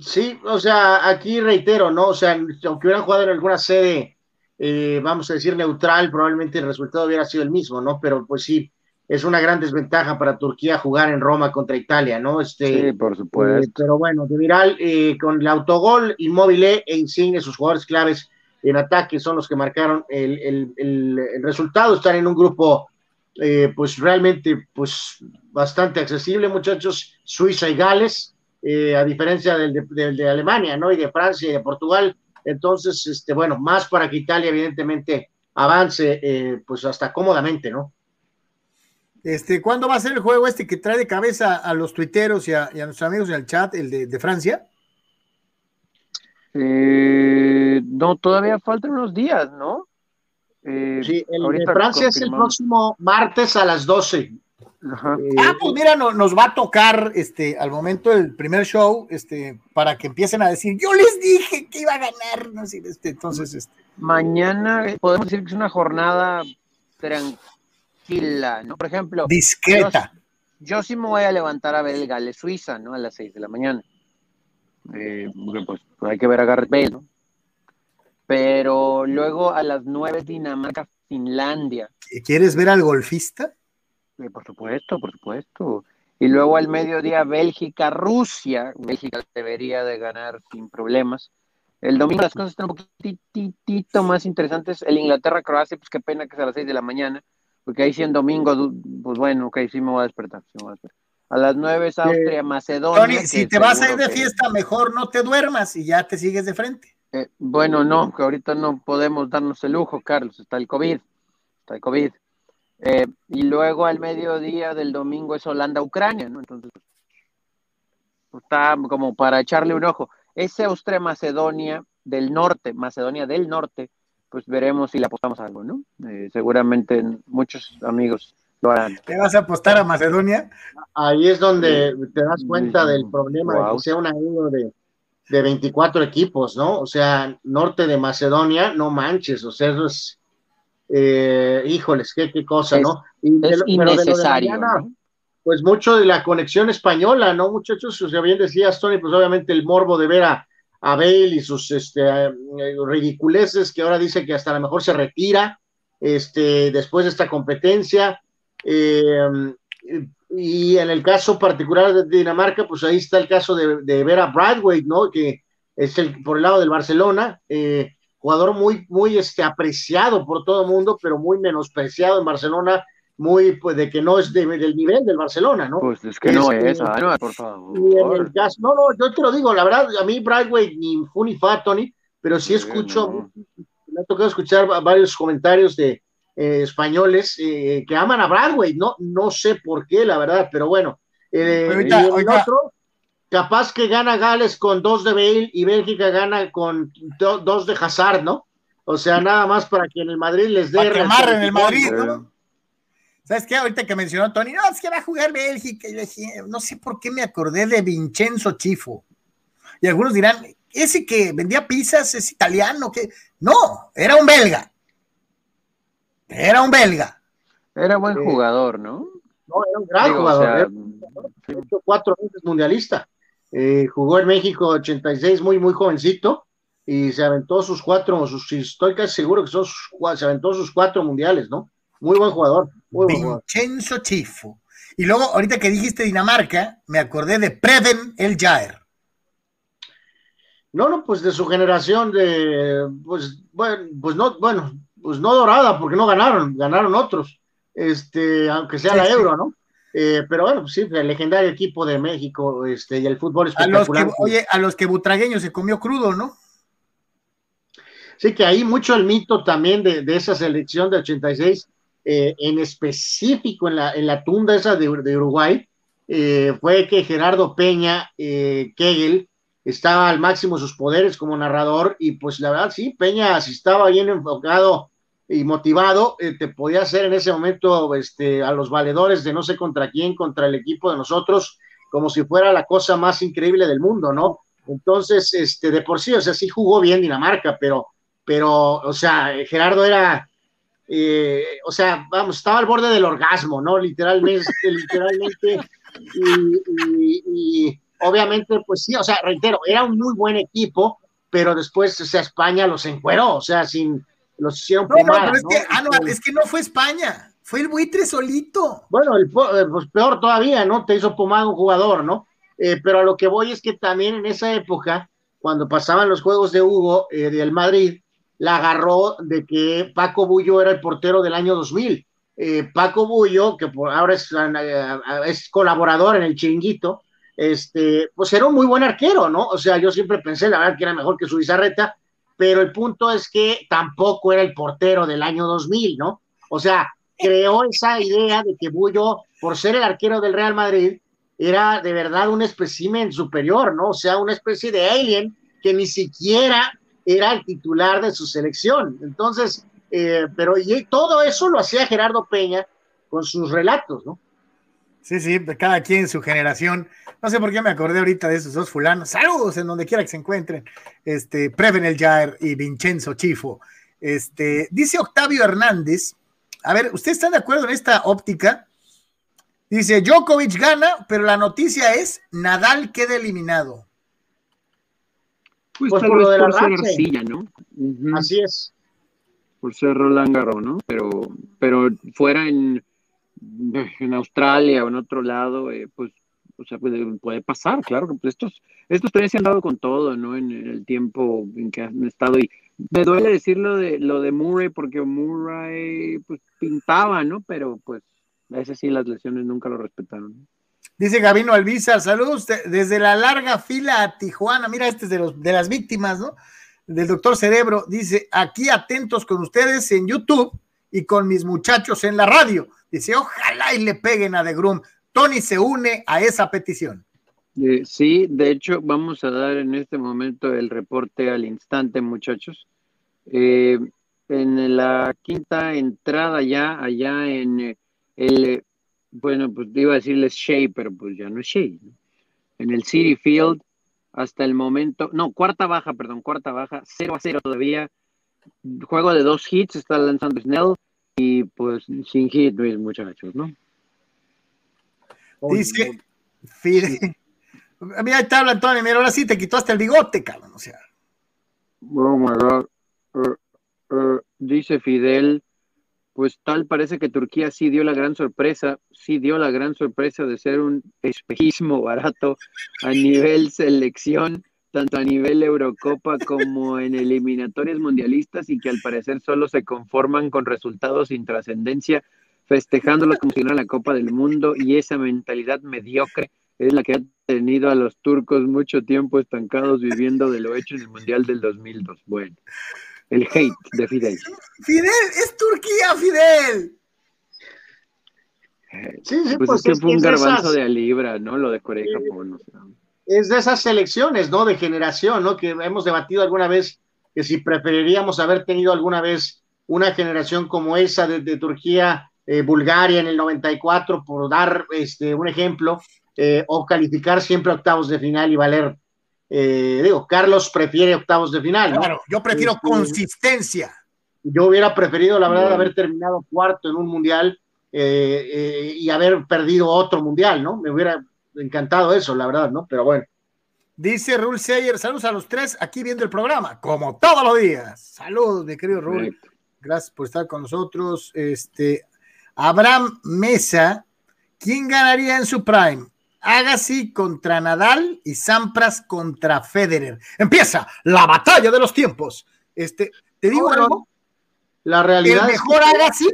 Sí, o sea, aquí reitero, ¿no? O sea, aunque hubieran jugado en alguna sede eh, vamos a decir, neutral, probablemente el resultado hubiera sido el mismo, ¿no? Pero pues sí, es una gran desventaja para Turquía jugar en Roma contra Italia, ¿no? Este, sí, por supuesto. Eh, pero bueno, de Viral, eh, con el autogol, Inmóvil e Insigne, sus jugadores claves en ataque, son los que marcaron el, resultado. Están en un grupo, pues realmente, pues bastante accesible, muchachos. Suiza y Gales, a diferencia del de Alemania, ¿no? Y de Francia y de Portugal entonces, este, bueno, más para que Italia evidentemente avance, eh, pues hasta cómodamente, ¿no? Este, ¿Cuándo va a ser el juego este que trae de cabeza a los tuiteros y a, nuestros amigos en el chat, el de, Francia? Eh, no, todavía faltan unos días, ¿no? Eh, sí, el de Francia es el próximo martes a las 12. Eh, ah, pues mira, nos va a tocar este al momento del primer show, este, para que empiecen a decir, yo les dije que iba a ganar, no sé, este, entonces, este. Mañana podemos decir que es una jornada tranquila, ¿no? Por ejemplo, discreta. Yo, sí me voy a levantar a ver el Gale Suiza, ¿no? A las 6 de la mañana. Eh, pues, pues, hay que ver a Garrett Bale, ¿no? Pero luego a las 9 Dinamarca, Finlandia. ¿Quieres ver al golfista? Por supuesto, por supuesto. Y luego al mediodía Bélgica, Rusia. Bélgica debería de ganar sin problemas. El domingo las cosas están un poquitito más interesantes. El Inglaterra-Croacia, pues qué pena que sea a las 6 de la mañana, porque ahí sí en domingo, pues bueno, ok, sí me voy a despertar. a, las 9 es Austria, Macedonia. Tony, si te vas a ir de fiesta, mejor no te duermas y ya te sigues de frente. Eh, bueno, no, que ahorita no podemos darnos el lujo, Carlos, está el COVID, está el COVID. Eh, y luego al mediodía del domingo es Holanda-Ucrania, ¿no? Entonces, pues, está como para echarle un ojo. Ese Austria-Macedonia del norte, Macedonia del norte, pues veremos si le apostamos algo, ¿no? Eh, seguramente muchos amigos lo harán. ¿Te vas a apostar a Macedonia? Ahí es donde te das cuenta del problema de que sea un año de, de 24 equipos, ¿no? O sea, norte de Macedonia, no manches, o sea, eso es eh, híjoles, qué, qué cosa, ¿no? Y es innecesario. Pues mucho de la conexión española, ¿no, muchachos? O sea, bien decías, Tony, pues obviamente el morbo de ver a, a Bale y sus este, eh, ridiculeces que ahora dice que hasta a lo mejor se retira este, después de esta competencia. Eh, y en el caso particular de Dinamarca, pues ahí está el caso de, de ver a Bradway, ¿no? Que es el, por el lado del Barcelona. Eh, jugador muy, muy este, apreciado por todo el mundo, pero muy menospreciado en Barcelona, muy, pues, de que no es del nivel del Barcelona, ¿no? Pues es que no es, eso, no, por favor. no, no, yo te lo digo, la verdad, a mí Brightway ni fu ni fa, Tony, pero sí escucho, me ha tocado escuchar varios comentarios de eh, españoles eh, que aman a Bradway, no, no sé por qué, la verdad, pero bueno. Eh, y el otro, capaz que gana Gales con dos de Bale y Bélgica gana con dos de Hazard, ¿no? O sea, nada más para que en el Madrid les dé. Para que en el Madrid, ¿no? ¿Sabes qué? Ahorita que mencionó Tony, no, es que va a jugar Bélgica. Y no sé por qué me acordé de Vincenzo Chifo. Y algunos dirán, ese que vendía pizzas es italiano, que no, era un belga. Era un belga. Era buen jugador, ¿no? No, era un gran jugador. ¿eh? Cuatro veces mundialista. Eh, jugó en México 86, muy, muy jovencito, y se aventó sus cuatro, sus, estoy casi seguro que son se aventó sus cuatro mundiales, ¿no? Muy buen jugador. Vincenzo Chifo. Y luego, ahorita que dijiste Dinamarca, me acordé de Preben El Jair. No, no, pues de su generación de, pues, bueno, pues no, bueno, pues no dorada, porque no ganaron, ganaron otros, este, aunque sea la euro, ¿no? Eh, pero bueno, pues sí, el legendario equipo de México, este, y el fútbol espectacular. A los que, oye, a los que Butragueño se comió crudo, ¿no? Sí, que hay mucho el mito también de, de esa selección de 86, eh, en específico en la, en la tunda esa de, de Uruguay, eh, fue que Gerardo Peña eh, Kegel estaba al máximo de sus poderes como narrador y pues la verdad sí, Peña si estaba bien enfocado y motivado, eh, te podía hacer en ese momento este, a los valedores de no sé contra quién, contra el equipo de nosotros, como si fuera la cosa más increíble del mundo, ¿no? Entonces, este, de por sí, o sea, sí jugó bien Dinamarca, pero, pero, o sea, Gerardo era, eh, o sea, vamos, estaba al borde del orgasmo, ¿no? Literalmente, <laughs> literalmente, y, y, obviamente, pues sí, o sea, reitero, era un muy buen equipo, pero después, o sea, España los encueró, o sea, sin, los hicieron no, pomada, no, pero es, ¿no? Que, ah, no, es que no fue España, fue el buitre solito. Bueno, el, pues peor todavía, ¿no? Te hizo pomada un jugador, ¿no? Eh, pero a lo que voy es que también en esa época, cuando pasaban los juegos de Hugo eh, del Madrid, la agarró de que Paco Bullo era el portero del año 2000. Eh, Paco Bullo, que por ahora es, es, colaborador en el chiringuito, este, pues era un muy buen arquero, ¿no? O sea, yo siempre pensé, la verdad, que era mejor que su bizarreta, pero el punto es que tampoco era el portero del año 2000, ¿no? O sea, creó esa idea de que Bullo, por ser el arquero del Real Madrid, era de verdad un espécimen superior, ¿no? O sea, una especie de alien que ni siquiera era el titular de su selección. Entonces, eh, pero y todo eso lo hacía Gerardo Peña con sus relatos, ¿no? Sí, sí, cada quien su generación. No sé por qué me acordé ahorita de esos dos fulanos. Saludos en donde quiera que se encuentren. Este, Preven el Jair y Vincenzo Chifo. Este, dice Octavio Hernández. A ver, ¿ustedes están de acuerdo en esta óptica? Dice, Djokovic gana, pero la noticia es Nadal queda eliminado. Pues, pues por lo de la por ser arcilla, ¿no? Uh -huh. Así es. Por ser Roland Garros, ¿no? Pero, pero fuera en, en Australia o en otro lado, eh, pues, o sea, puede, puede, pasar, claro pues estos, estos tres se han dado con todo, ¿no? En, en, el tiempo en que han estado y me duele decir lo de, lo de Murray porque Murray, pues, pintaba, ¿no? Pero, pues, a ese sí las lesiones nunca lo respetaron. Dice Gabino Alvizar, saludos desde la larga fila a Tijuana. Mira, este es de, los, de las víctimas, ¿no? Del doctor Cerebro. Dice, aquí atentos con ustedes en YouTube y con mis muchachos en la radio. Dice, ojalá y le peguen a The Groom. Tony se une a esa petición. Eh, sí, de hecho, vamos a dar en este momento el reporte al instante, muchachos. Eh, en la quinta entrada ya, allá en el bueno, pues iba a decirles Shea, pero pues ya no es Shea. ¿no? En el City Field, hasta el momento, no, cuarta baja, perdón, cuarta baja, 0 a 0 todavía. Juego de dos hits, está lanzando Snell y pues sin hit, muchachos, ¿no? Dice Fidel. Mira, <laughs> ahí te habla Antonio, mira, ahora sí te quitó hasta el bigote, cabrón, o sea. Oh my God. Uh, uh, dice Fidel, pues tal parece que Turquía sí dio la gran sorpresa, sí dio la gran sorpresa de ser un espejismo barato a nivel selección, tanto a nivel Eurocopa como en eliminatorias mundialistas y que al parecer solo se conforman con resultados sin trascendencia, festejándolos como si fuera la Copa del Mundo y esa mentalidad mediocre es la que ha tenido a los turcos mucho tiempo estancados viviendo de lo hecho en el Mundial del 2002. Bueno el hate de Fidel. Fidel, es Turquía, Fidel. Sí, sí, pues, pues es que fue un garbanzo esas... de a libra, ¿no? Lo de Corea y Japón. O sea. Es de esas selecciones, ¿no? De generación, ¿no? Que hemos debatido alguna vez que si preferiríamos haber tenido alguna vez una generación como esa de, de Turquía, eh, Bulgaria en el 94, por dar este, un ejemplo, eh, o calificar siempre octavos de final y valer eh, digo, Carlos prefiere octavos de final. ¿no? Claro, yo prefiero este, consistencia. Yo hubiera preferido, la verdad, haber terminado cuarto en un mundial eh, eh, y haber perdido otro mundial, ¿no? Me hubiera encantado eso, la verdad, ¿no? Pero bueno. Dice Rul Seyer, saludos a los tres aquí viendo el programa, como todos los días. Saludos, mi querido Rul. Gracias por estar con nosotros. Este, Abraham Mesa, ¿quién ganaría en su prime? Agassi contra Nadal y Sampras contra Federer. Empieza la batalla de los tiempos. Este, te digo algo. La realidad el mejor Agassi,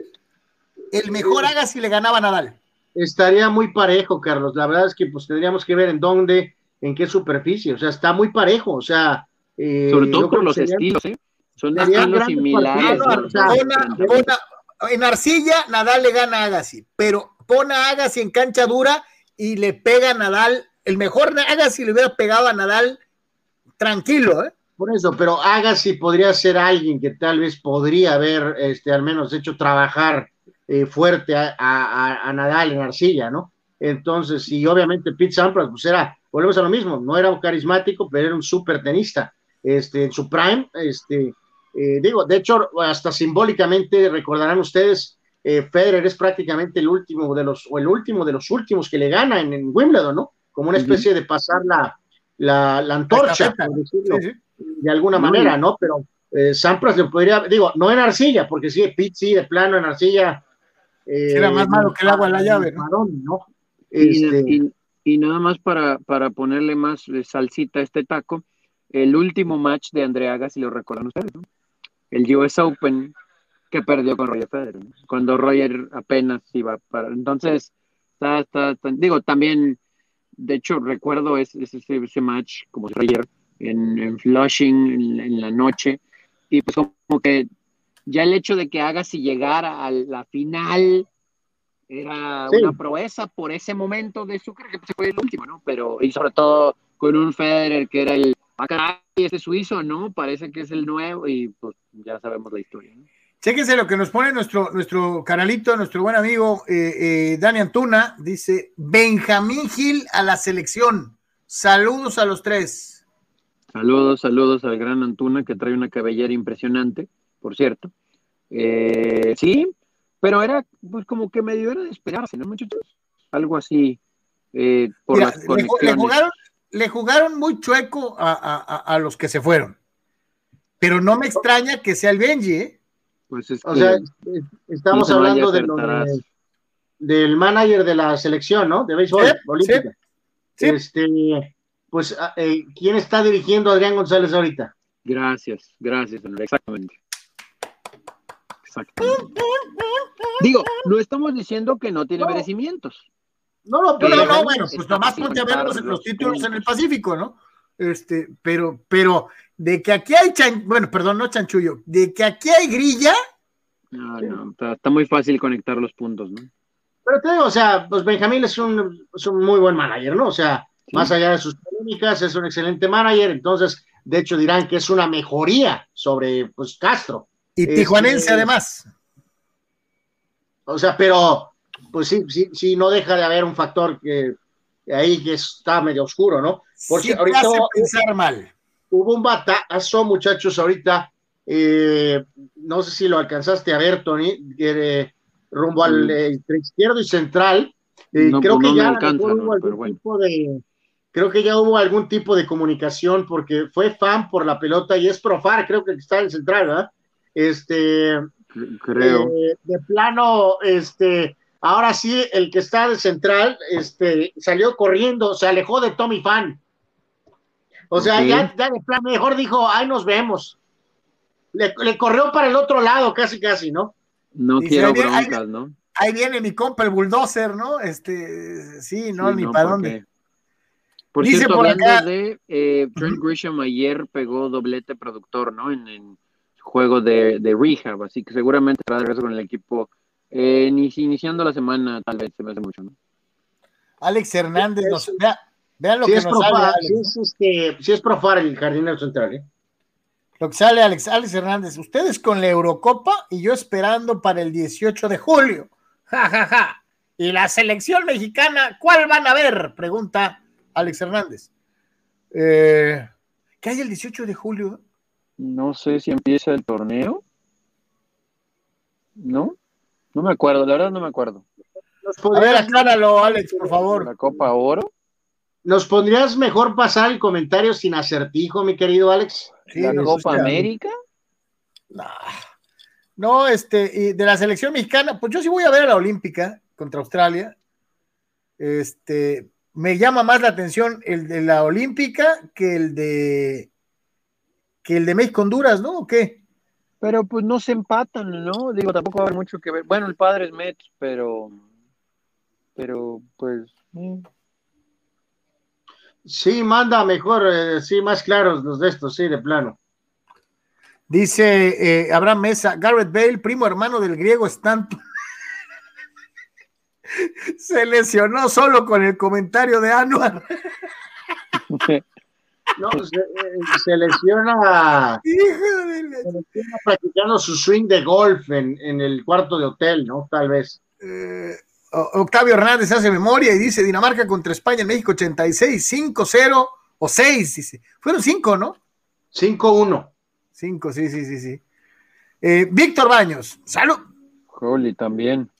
el mejor Agassi le ganaba a Nadal. Estaría muy parejo, Carlos. La verdad es que pues tendríamos que ver en dónde, en qué superficie. O sea, está muy parejo. O sea, eh, sobre todo por los estilos, ¿eh? Son estilos similares. En arcilla, Nadal le gana a Agassi, pero pone a Agassi en cancha dura y le pega a Nadal. El mejor Agassi le hubiera pegado a Nadal tranquilo, ¿eh? Por eso, pero Agassi podría ser alguien que tal vez podría haber, este, al menos hecho trabajar eh, fuerte a, Nadal en arcilla, ¿no? Entonces, y obviamente Pete Sampras, pues era, volvemos a lo mismo, no era un carismático, pero era un súper tenista este, en su prime, este, eh, digo, de hecho, hasta simbólicamente recordarán ustedes, eh, Federer es prácticamente el último de los, o el último de los últimos que le gana en, Wimbledon, ¿no? Como una especie de pasar la, la, antorcha, por decirlo, de alguna manera, ¿no? Pero eh, Sampras le podría, digo, no en arcilla, porque sí, Pete sí, de plano en arcilla. Era más malo que el agua en la llave, ¿no? Este, y, y, nada más para, para ponerle más salsita a este taco, el último match de Andrea Agassi, lo recuerdan ustedes, ¿no? El US Open que perdió con Roger Federer, cuando Roger apenas iba para. Entonces, está, está, digo, también, de hecho, recuerdo ese, ese, ese match, como si ayer, en, Flushing, en, la noche, y pues como que ya el hecho de que Agassi llegara a la final era una proeza por ese momento de su carrera, que fue el último, ¿no? Pero, y sobre todo con un Federer que era el acá este suizo, ¿no? Parece que es el nuevo y pues ya sabemos la historia. ¿no? Chéquense lo que nos pone nuestro, nuestro canalito, nuestro buen amigo eh, eh, Dani Antuna. Dice: Benjamín Gil a la selección. Saludos a los tres. Saludos, saludos al gran Antuna que trae una cabellera impresionante, por cierto. Eh, sí, pero era pues como que medio era de esperarse, ¿no, muchachos? Algo así. por las jugaron, le jugaron muy chueco a, los que se fueron. Pero no me extraña que sea el Benji, ¿eh? Pues o sea, estamos hablando de del manager de la selección, ¿no? De béisbol olímpica. Este, pues, ah, eh, ¿quién está dirigiendo a Adrián González ahorita? Gracias, gracias, exactamente. Exactamente. Digo, no estamos diciendo que no tiene merecimientos. No, no, pero no, bueno, pues nomás ponte a ver los, títulos en el Pacífico, ¿no? Este, pero, pero de que aquí hay chan, bueno, perdón, no chanchullo, de que aquí hay grilla. No, no, está, muy fácil conectar los puntos, ¿no? Pero te digo, o sea, pues Benjamín es un, muy buen manager, ¿no? O sea, más allá de sus polémicas, es un excelente manager, entonces, de hecho, dirán que es una mejoría sobre, pues, Castro. Y tijuanense, este, además. O sea, pero pues sí, sí, sí, no deja de haber un factor que ahí que está medio oscuro, ¿no? Porque ahorita pensar mal. Hubo un batazo, muchachos, ahorita, eh, no sé si lo alcanzaste a ver, Tony, rumbo al mm. eh, izquierdo y central. Eh, creo que ya hubo algún tipo de, creo que ya hubo algún tipo de comunicación porque fue fan por la pelota y es profar, creo que está en central, ¿verdad? Este, creo. de plano, este, Ahora sí, el que está de central este, salió corriendo, se alejó de Tommy Fan. O sea, ya, ya, de plan mejor dijo, ahí nos vemos. Le, corrió para el otro lado, casi, casi, ¿no? No quiero broncas, ¿no? Ahí viene mi compa el bulldozer, ¿no? Este, sí, no, ni para dónde. Por Dice cierto, por hablando de eh, Trent Grisham ayer pegó doblete productor, ¿no? En, el juego de, de rehab, así que seguramente estará de regreso con el equipo eh, iniciando la semana, tal vez se me hace mucho, ¿no? Alex Hernández, vean lo que es nos sale. Si es, este, es profar el jardinero central, ¿eh? Lo que sale Alex, Alex Hernández, ustedes con la Eurocopa y yo esperando para el 18 de julio. Ja, ja, ja. ¿Y la selección mexicana cuál van a ver? Pregunta Alex Hernández. Eh, ¿Qué hay el 18 de julio? No sé si empieza el torneo. ¿No? No me acuerdo, la verdad no me acuerdo. A ver, acláralo, Alex, por favor. ¿La Copa Oro? ¿Nos pondrías mejor pasar el comentario sin acertijo, mi querido Alex? ¿La Copa América? No, este, y de la selección mexicana, pues yo sí voy a ver a la Olímpica contra Australia. Este, me llama más la atención el de la Olímpica que el de que el de México Honduras, ¿no? ¿O qué? Pero pues no se empatan, ¿no? Digo, tampoco va a haber mucho que ver. Bueno, el padre es Mets, pero pero pues mm. Sí, manda mejor, eh, sí, más claros los de estos, sí, de plano. Dice eh, Abraham Mesa, Garrett Bale, primo hermano del griego Stanton. <laughs> Se lesionó solo con el comentario de Anuar. <laughs> No, se, eh, se lesiona, se lesiona practicando su swing de golf en, en el cuarto de hotel, ¿no? Tal vez. Eh, Octavio Hernández hace memoria y dice Dinamarca contra España en México 86, 5-0 o 6, dice. Fueron 5, ¿no? 5-1. 5, sí, sí, sí, sí. Eh, Víctor Baños, salud. Joli también.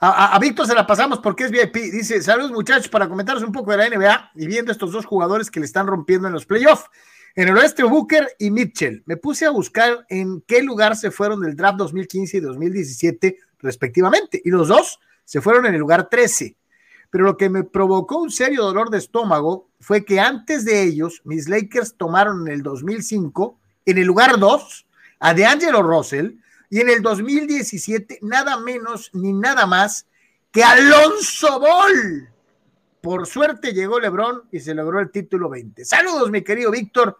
A, Víctor se la pasamos porque es VIP. Dice, saludos muchachos para comentaros un poco de la NBA y viendo estos dos jugadores que le están rompiendo en los playoffs. En el oeste, Booker y Mitchell. Me puse a buscar en qué lugar se fueron del draft 2015 y 2017 respectivamente. Y los dos se fueron en el lugar 13. Pero lo que me provocó un serio dolor de estómago fue que antes de ellos, mis Lakers tomaron en el 2005, en el lugar 2, a DeAngelo Russell, y en el 2017 nada menos ni nada más que Alonso Ball. Por suerte llegó LeBron y se logró el título 20. Saludos, mi querido Víctor.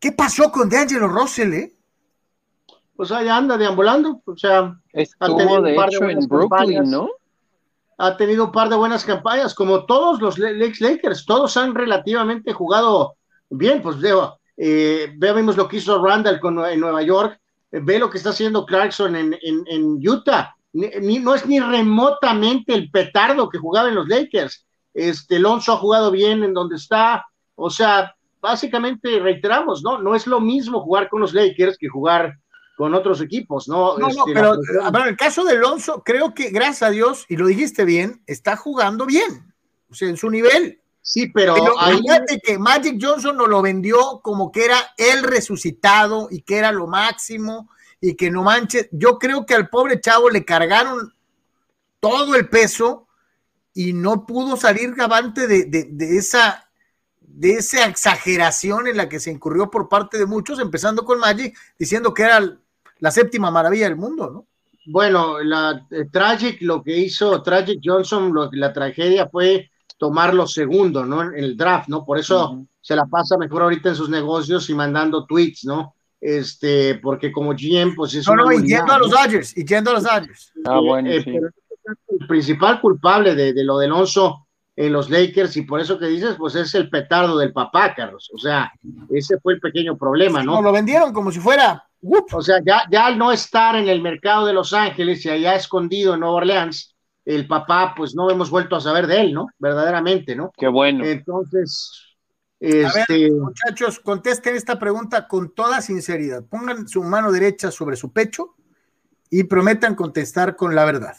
¿Qué pasó con DeAngelo Russell, eh? Pues ahí anda deambulando, o sea, Estuvo tenido de un par de hecho buenas en Brooklyn, campañas. ¿no? ha tenido un par de buenas campañas, como todos los Lakers, todos han relativamente jugado bien, pues veo, eh, vemos lo que hizo Randall con, en Nueva York, ve lo que está haciendo Clarkson en, en, en Utah, ni, ni- no es ni remotamente el petardo que jugaba en los Lakers, este Alonso ha jugado bien en donde está, o sea, básicamente reiteramos, ¿no? No es lo mismo jugar con los Lakers que jugar con otros equipos, ¿no? No, no, Este, la pero presión- a ver, en el caso de Alonso, creo que gracias a Dios, y lo dijiste bien, está jugando bien, o sea, en su nivel. Sí, pero, Pero ahí- fíjate que Magic Johnson nos lo vendió como que era el resucitado y que era lo máximo y que no manches. Yo creo que al pobre chavo le cargaron todo el peso y no pudo salir gavante de, de- de esa de esa exageración en la que se incurrió por parte de muchos, empezando con Magic, diciendo que era la séptima maravilla del mundo, ¿no? Bueno, la eh, Tragic, lo que hizo Tragic Johnson, lo, la tragedia fue tomarlo segundo, ¿no? En el draft, ¿no? Por eso se la pasa mejor ahorita en sus negocios y mandando tweets, ¿no? Este, porque como GM, pues es No, una no, y yendo a los ¿no? Dodgers, y yendo a los Dodgers. Ah, bueno, Eh, sí. pero el principal culpable de, de lo de Alonso en los Lakers, y por eso que dices, pues es el petardo del papá, Carlos. O sea, ese fue el pequeño problema, ¿no? Nos lo vendieron como si fuera. ¡up! O sea, ya, ya al no estar en el mercado de Los Ángeles y allá escondido en Nueva Orleans, el papá, pues no hemos vuelto a saber de él, ¿no? Verdaderamente, ¿no? Qué bueno. Entonces, A ver, este, muchachos, contesten esta pregunta con toda sinceridad. Pongan su mano derecha sobre su pecho y prometan contestar con la verdad.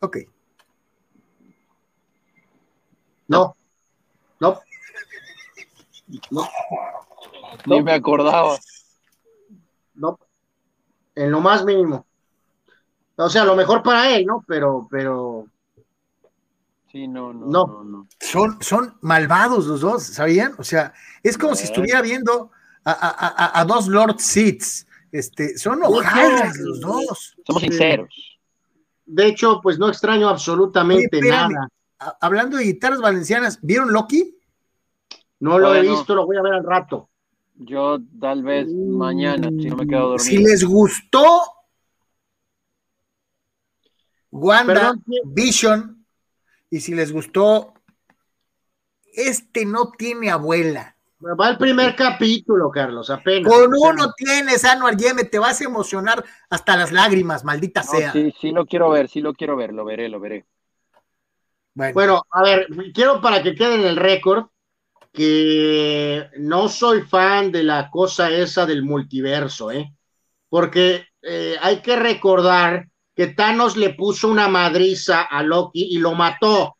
Ok. no, no, no, Ni me acordaba. no, en lo más mínimo. O sea, lo mejor para él, ¿no? Pero, pero, Sí, no, no, No. no, no. Son, son malvados los dos, ¿sabían? O sea, es como si Eh. estuviera viendo a, a- a- a dos Lord Seeds. Este, son hojallas los dos. Somos sinceros. de hecho, pues no extraño absolutamente Oye, nada. Hablando de guitarras valencianas, ¿vieron Loki? No lo he visto, lo voy a ver al rato. Yo tal vez mañana, si no me quedo dormido. Si les gustó Wanda. Vision, y si les gustó, este no tiene abuela. Va el primer capítulo, Carlos, apenas. Con uno tienes, Anuar Yeme, te vas a emocionar hasta las lágrimas, maldita No, sea. sí, sí lo quiero ver, sí lo quiero ver, lo veré, lo veré. Bueno, Bueno, a ver, quiero para que quede en el récord que no soy fan de la cosa esa del multiverso, ¿eh? Porque eh, hay que recordar que Thanos le puso una madriza a Loki y lo mató.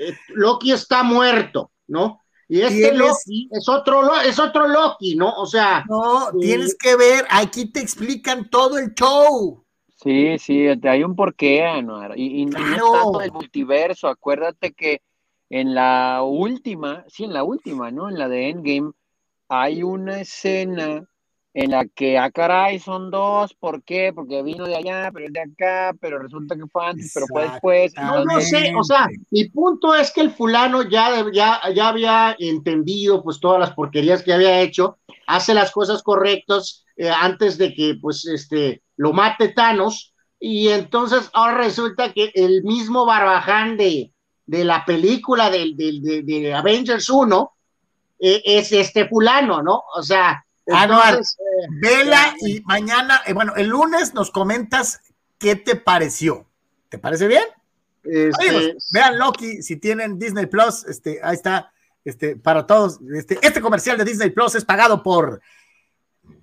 Eh, Loki está muerto, ¿no? Y este Tienes- Loki es otro, Lo- es otro Loki, ¿no? O sea, no, sí. tienes que ver, aquí te explican todo el show. Sí, sí, hay un porqué, Anuar. Y, y no es tanto del multiverso. Acuérdate que en la última, sí, en la última, ¿no? En la de Endgame, hay una escena en la que, ah, caray, son dos, ¿por qué? Porque vino de allá, pero es de acá, pero resulta que fue antes, pero fue después. No, no sé, o sea, mi punto es que el fulano ya, ya, ya había entendido pues todas las porquerías que había hecho, hace las cosas correctas eh, antes de que pues este lo mate Thanos, y entonces ahora resulta que el mismo Barbaján de, de la película de, de, Avengers 1 eh, es este fulano, ¿no? O sea, Anuar, eh, vela y mañana, eh, bueno, el lunes nos comentas qué te pareció. ¿Te parece bien? Este, vean Loki, si tienen Disney Plus, este, ahí está, este, para todos. Este, este comercial de Disney Plus es pagado por.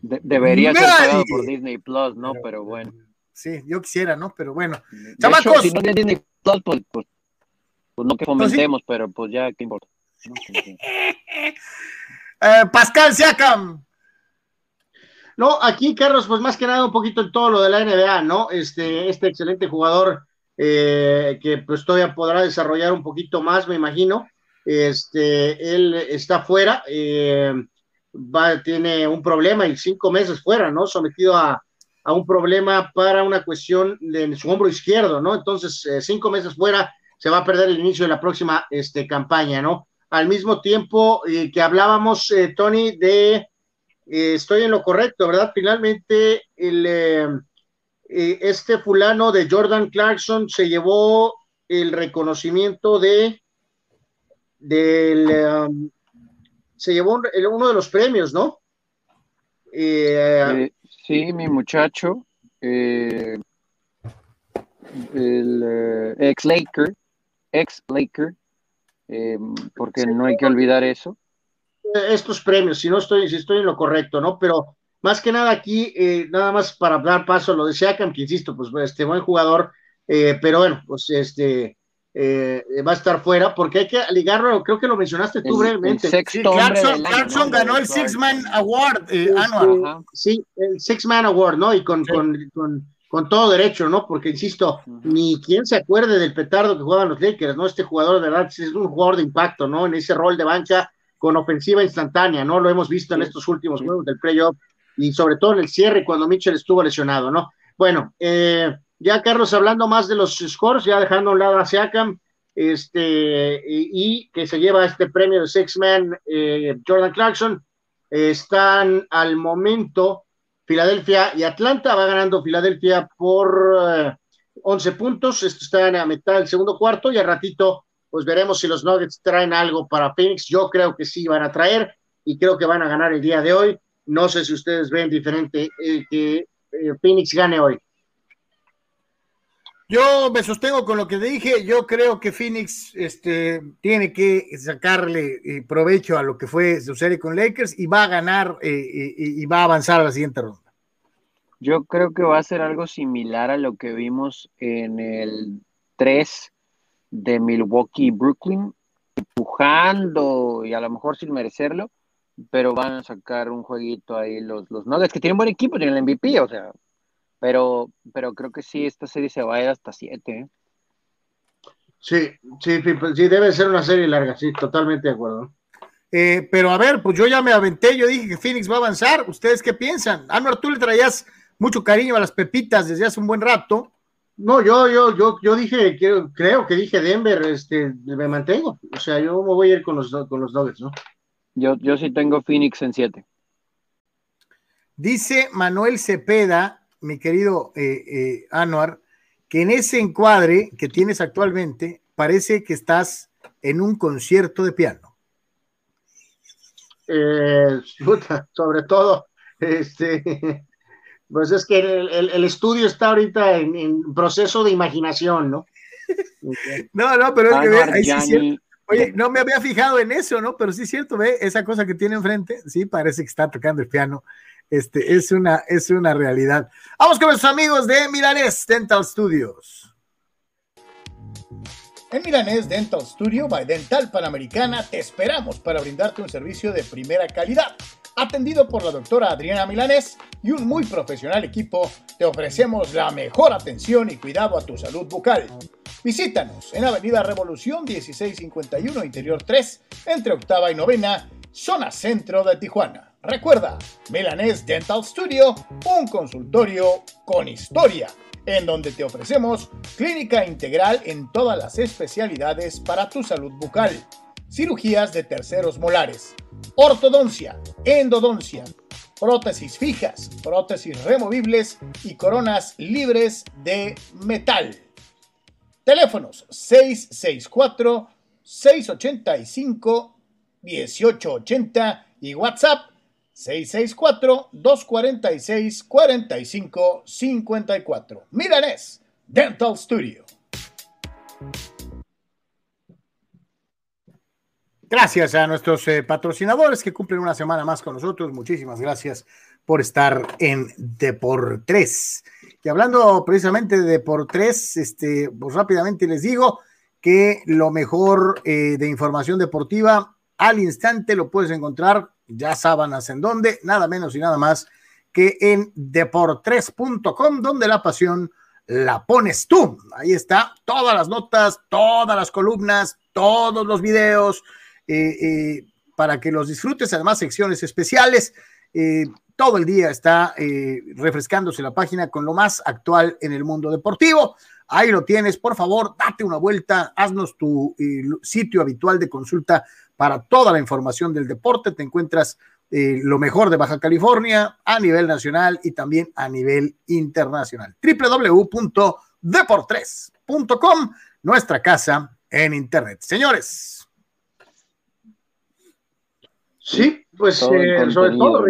debería ser pagado por Disney Plus, ¿no? Pero, bueno. Sí, yo quisiera, ¿no? Pero bueno. Chamacos. si no tienen Disney Plus, pues, pues, pues no que fomentemos, pero pues ya, ¿qué importa? <laughs> eh, Pascal Siakam. No, aquí, Carlos, pues más que nada un poquito en todo lo de la NBA, ¿no? Este, este excelente jugador eh, que pues todavía podrá desarrollar un poquito más, me imagino. Este, él está fuera, eh, tiene un problema y cinco meses fuera, ¿no? Sometido a, un problema para una cuestión de su hombro izquierdo, ¿no? Entonces, eh, cinco meses fuera, se va a perder el inicio de la próxima este, campaña, ¿no? Al mismo tiempo que hablábamos, Tony, de eh, estoy en lo correcto, ¿verdad? Finalmente, el, eh, eh, este fulano de Jordan Clarkson se llevó el reconocimiento de del um, se llevó uno de los premios, ¿no? sí, mi muchacho, el ex Laker, ex Laker, porque no hay que olvidar eso estos premios, si no estoy, si estoy en lo correcto, ¿no? Pero más que nada aquí, eh, nada más para dar paso a lo de Siakam, que insisto, pues este buen jugador, eh, pero bueno, pues este eh, va a estar fuera, porque hay que ligarlo, creo que lo mencionaste tú brevemente. Clarkson, ganó el Six Man Award, anual. Sí, el Six Man Award, ¿no? Y con, con, con, con, todo derecho, ¿no? Porque insisto, ni quien se acuerde del petardo que jugaban los Lakers, ¿no? Este jugador de verdad es un jugador de impacto, ¿no? En ese rol de banca con ofensiva instantánea, ¿no? Lo hemos visto en estos últimos juegos del playoff y sobre todo en el cierre cuando Mitchell estuvo lesionado, ¿no? Bueno, eh, ya Carlos, hablando más de los scores, ya dejando a un lado a Siakam, este, y, que se lleva este premio de Six Man, eh, Jordan Clarkson, están al momento Filadelfia y Atlanta, va ganando Filadelfia por 11 eh, puntos, esto está la mitad del segundo cuarto y al ratito pues veremos si los Nuggets traen algo para Phoenix. Yo creo que sí van a traer y creo que van a ganar el día de hoy. No sé si ustedes ven diferente eh, que eh, Phoenix gane hoy. Yo me sostengo con lo que dije. Yo creo que Phoenix este, tiene que sacarle eh, provecho a lo que fue su serie con Lakers y va a ganar y va a avanzar a la siguiente ronda. Yo creo que va a ser algo similar a lo que vimos en el 3 de Milwaukee Brooklyn, empujando y a lo mejor sin merecerlo, pero van a sacar un jueguito ahí los, los Nuggets, que tienen buen equipo, tienen el MVP, o sea, pero, pero creo que sí, esta serie se va a ir hasta siete. ¿eh? Sí, sí, sí, debe ser una serie larga, sí, totalmente de acuerdo. Eh, pero a ver, pues yo ya me aventé, yo dije que Phoenix va a avanzar. ¿Ustedes qué piensan? Anwar, tú le traías mucho cariño a las pepitas desde hace un buen rato. No, yo, yo, yo, yo dije, creo, creo que dije Denver, este, me mantengo. O sea, yo me voy a ir con los, con los Nuggets, ¿no? Yo, yo sí tengo Phoenix en 7. Dice Manuel Cepeda, mi querido eh, eh, Anuar, que en ese encuadre que tienes actualmente parece que estás en un concierto de piano. Eh, <laughs> sobre todo, este, pues es que el, estudio está ahorita en, proceso de imaginación, ¿no? <laughs> no, no, pero es que ve, sí Oye, no me había fijado en eso, ¿no? Pero sí es cierto, ve, esa cosa que tiene enfrente, sí, parece que está tocando el piano. Este, es una, es una realidad. Vamos con nuestros amigos de Milanés Dental Studios. En Milanés Dental Studio by Dental Panamericana te esperamos para brindarte un servicio de primera calidad Atendido por la doctora Adriana Milanés y un muy profesional equipo, te ofrecemos la mejor atención y cuidado a tu salud bucal. Visítanos en Avenida Revolución 1651 Interior 3, entre octava y novena, zona centro de Tijuana. Recuerda, Milanés Dental Studio, un consultorio con historia, en donde te ofrecemos clínica integral en todas las especialidades para tu salud bucal, cirugías de terceros molares, ortodoncia, endodoncia, prótesis fijas, prótesis removibles y coronas libres de metal. Teléfonos 664 685 1880 y WhatsApp 664-246-4554. Milanés Dental Studio. Gracias a nuestros eh, patrocinadores que cumplen una semana más con nosotros. Muchísimas gracias por estar en Deportes. Y hablando precisamente de Deportes, este, pues rápidamente les digo que lo mejor eh, de información deportiva al instante lo puedes encontrar, ya sábanas en dónde, nada menos y nada más que en deportres.com, donde la pasión la pones tú. Ahí está, todas las notas, todas las columnas, todos los videos, eh, eh, para que los disfrutes, además secciones especiales. Eh, todo el día está refrescándose la página con lo más actual en el mundo deportivo. Ahí lo tienes, por favor, date una vuelta, haznos tu sitio habitual de consulta para toda la información del deporte. Te encuentras lo mejor de Baja California a nivel nacional y también a nivel internacional. www.deportres.com, nuestra casa en Internet. Señores. Sí, pues eh, sobre todo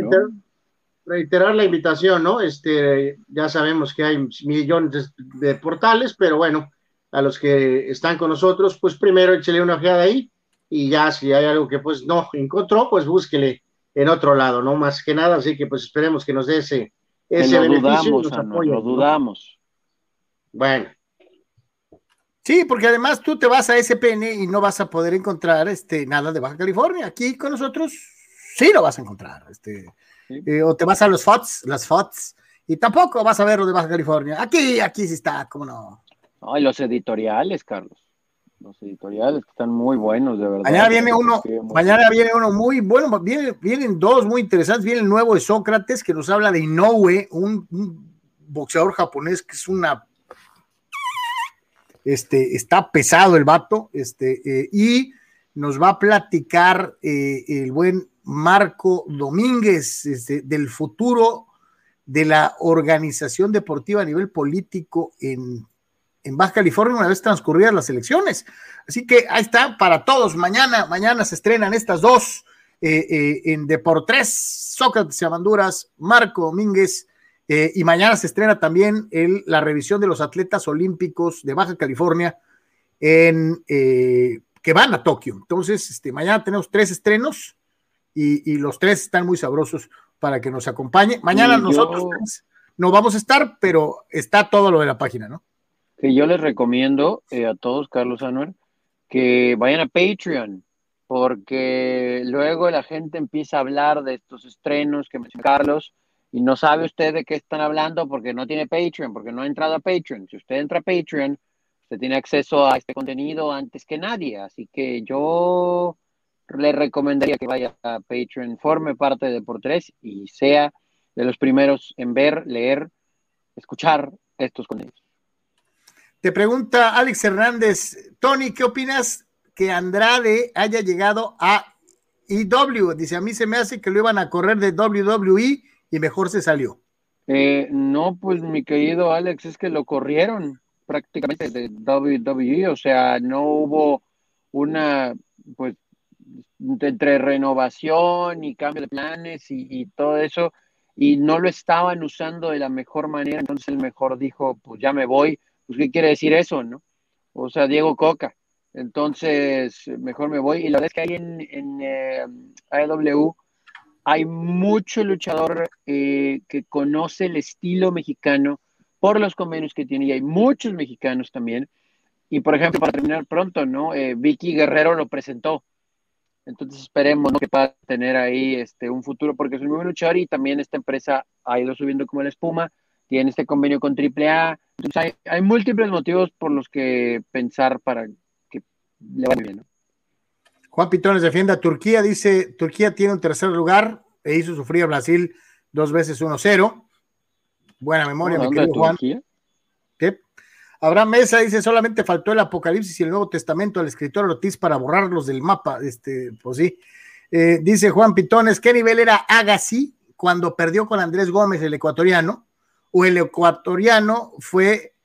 reiterar, la invitación, ¿no? Este, ya sabemos que hay millones de portales, pero bueno, a los que están con nosotros, pues primero échale una ojeada ahí y ya si hay algo que pues no encontró, pues búsquele en otro lado, no más que nada, así que pues esperemos que nos dé ese, ese beneficio dudamos, Lo dudamos. Bueno. Sí, porque además tú te vas a SPN y no vas a poder encontrar este, nada de Baja California. Aquí con nosotros sí lo vas a encontrar. Este, eh, o te vas a los FOTS, las FOTS, y tampoco vas a ver lo de Baja California. Aquí, aquí sí está, cómo no. Ay, los editoriales, Carlos los editoriales que están muy buenos, de verdad. Mañana viene uno, mañana viene uno muy bueno, vienen, dos muy interesantes. Viene el nuevo de Sócrates que nos habla de Inoue, un, boxeador japonés que es una. Este, está pesado el vato, este, eh, y nos va a platicar eh, el buen Marco Domínguez este, del futuro de la organización deportiva a nivel político en en Baja California una vez transcurridas las elecciones. Así que ahí está para todos. Mañana, mañana se estrenan estas dos eh, eh, en Deportes, Sócrates y Amanduras, Marco Domínguez, eh, y mañana se estrena también el, la revisión de los atletas olímpicos de Baja California en, que van a Tokio. Entonces, este, mañana tenemos tres estrenos y, los tres están muy sabrosos para que nos acompañe. Mañana nosotros no vamos a estar, pero está todo lo de la página, ¿no? que yo les recomiendo eh, a todos, Carlos Anuel, que vayan a Patreon, porque luego la gente empieza a hablar de estos estrenos que mencionó Carlos y no sabe usted de qué están hablando porque no tiene Patreon, porque no ha entrado a Patreon. Si usted entra a Patreon, usted tiene acceso a este contenido antes que nadie, así que yo le recomendaría que vaya a Patreon, forme parte de Por Tres y sea de los primeros en ver, leer, escuchar estos contenidos. Te pregunta Alex Hernández, Tony, ¿qué opinas que Andrade haya llegado a IW? Dice, a mí se me hace que lo iban a correr de WWE y mejor se salió. Eh, no, pues mi querido Alex, es que lo corrieron prácticamente de WWE, o sea, no hubo una, pues, entre renovación y cambio de planes y, todo eso, y no lo estaban usando de la mejor manera, entonces el mejor dijo, pues ya me voy, pues, ¿qué quiere decir eso, no? O sea, Diego Coca. Entonces, mejor me voy. Y la verdad es que ahí en, en eh, AEW hay mucho luchador eh, que conoce el estilo mexicano por los convenios que tiene y hay muchos mexicanos también. Y por ejemplo, para terminar pronto, ¿no? Eh, Vicky Guerrero lo presentó. Entonces esperemos que pueda tener ahí este, un futuro porque es un muy luchador y también esta empresa ha ido subiendo como la espuma, tiene este convenio con AAA. Entonces hay, hay múltiples motivos por los que pensar para que le vaya bien. Juan Pitones defiende a Turquía, dice, Turquía tiene un tercer lugar e hizo sufrir a Brasil dos veces 1-0. Buena memoria, mi querido Juan. ¿Qué? Abraham Mesa dice, solamente faltó el Apocalipsis y el Nuevo Testamento al escritor Ortiz para borrarlos del mapa. Este, pues sí. Eh, dice Juan Pitones, ¿qué nivel era Agassi cuando perdió con Andrés Gómez, el ecuatoriano? O el ecuatoriano fue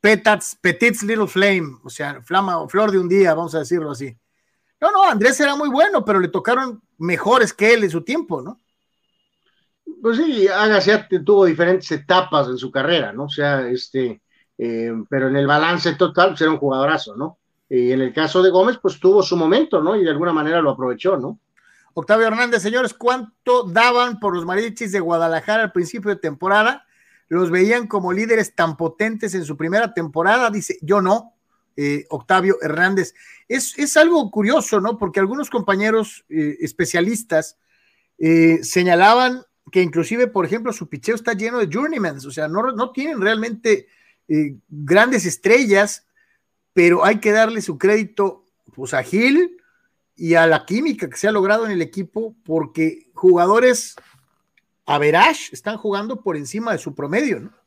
Petats, Petit's Little Flame, o sea, flama, flor de un día, vamos a decirlo así. No, no, Andrés era muy bueno, pero le tocaron mejores que él en su tiempo, ¿no? Pues sí, Agassi tuvo diferentes etapas en su carrera, ¿no? O sea, este, eh, pero en el balance total, pues era un jugadorazo, ¿no? Y en el caso de Gómez, pues tuvo su momento, ¿no? Y de alguna manera lo aprovechó, ¿no? Octavio Hernández, señores, ¿cuánto daban por los mariachis de Guadalajara al principio de temporada? Los veían como líderes tan potentes en su primera temporada, dice, yo no, eh, Octavio Hernández. Es, es, algo curioso, ¿no? Porque algunos compañeros eh, especialistas señalaban que inclusive, por ejemplo, su picheo está lleno de journeymans, o sea, no, no tienen realmente eh, grandes estrellas, pero hay que darle su crédito pues, a Gil y a la química que se ha logrado en el equipo, porque jugadores a Verash están jugando por encima de su promedio, ¿no?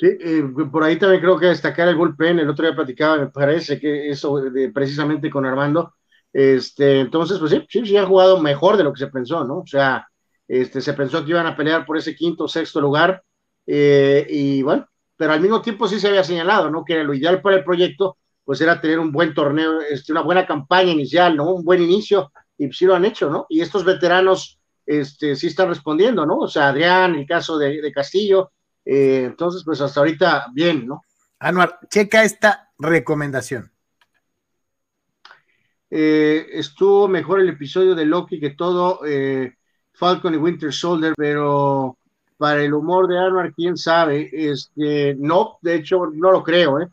Sí, eh, por ahí también creo que destacar el bullpen, el otro día platicaba, me parece que eso de, precisamente con Armando, este, entonces, pues sí, sí, sí han jugado mejor de lo que se pensó, ¿no? O sea, este, se pensó que iban a pelear por ese quinto o sexto lugar, eh, y bueno, pero al mismo tiempo sí se había señalado, ¿no? Que lo ideal para el proyecto, pues era tener un buen torneo, este, una buena campaña inicial, ¿no? Un buen inicio, y sí lo han hecho, ¿no? Y estos veteranos, este, sí están respondiendo, ¿no? O sea, Adrián, el caso de, Castillo, eh, entonces, pues hasta ahorita, bien, ¿no? Anuar, checa esta recomendación. Eh, estuvo mejor el episodio de Loki que todo eh, Falcon y Winter Soldier, pero para el humor de Anuar, quién sabe. Este, no, de hecho, no lo creo, ¿eh?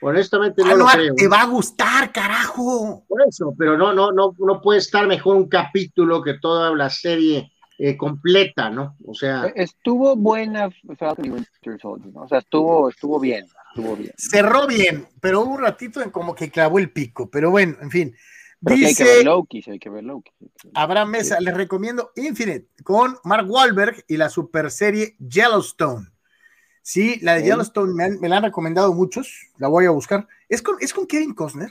Honestamente no lo creo. Te va a gustar, carajo. Por eso, pero no, no, no, no puede estar mejor un capítulo que toda la serie eh, completa, ¿no? O sea. Estuvo buena O sea, estuvo, estuvo bien, estuvo bien. Cerró bien, pero hubo un ratito en como que clavó el pico. Pero bueno, en fin. Dice, hay que ver Loki, hay que ver Loki. Abraham Mesa, les recomiendo Infinite con Mark Wahlberg y la super serie Yellowstone. Sí, la de Yellowstone me, la han recomendado muchos, la voy a buscar. ¿Es con, ¿es con Kevin Costner?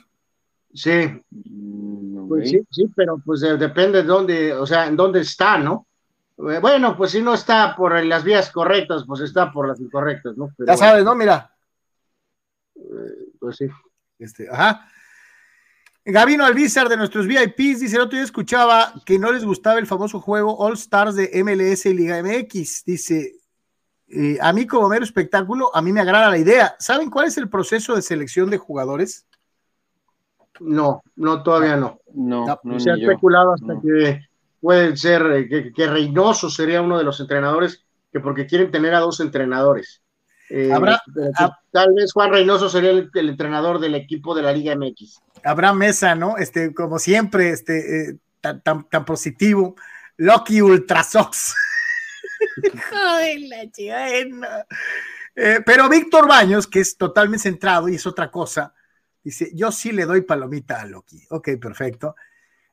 Sí. Mm, pues sí, sí, pero pues depende de dónde, o sea, en dónde está, ¿no? Eh, bueno, pues si no está por las vías correctas, pues está por las incorrectas, ¿no? ya sabes, ¿no? Mira. Eh, pues sí. Este, ajá. Gabino Alvizar de nuestros VIPs dice: El otro día escuchaba que no les gustaba el famoso juego All Stars de MLS y Liga MX. Dice: eh, A mí, como mero espectáculo, a mí me agrada la idea. ¿Saben cuál es el proceso de selección de jugadores? No, no, todavía no. No, no, se ha especulado hasta que puede ser eh, que, Reynoso sería uno de los entrenadores, que porque quieren tener a dos entrenadores. Eh, tal vez Juan Reynoso sería el, entrenador del equipo de la Liga MX. Habrá mesa, ¿no? Este, como siempre, este, eh, tan, tan, positivo. Lucky Ultra Sox. <laughs> Joder, la chica, eh, pero Víctor Baños, que es totalmente centrado y es otra cosa, dice: Yo sí le doy palomita a Loki. Ok, perfecto.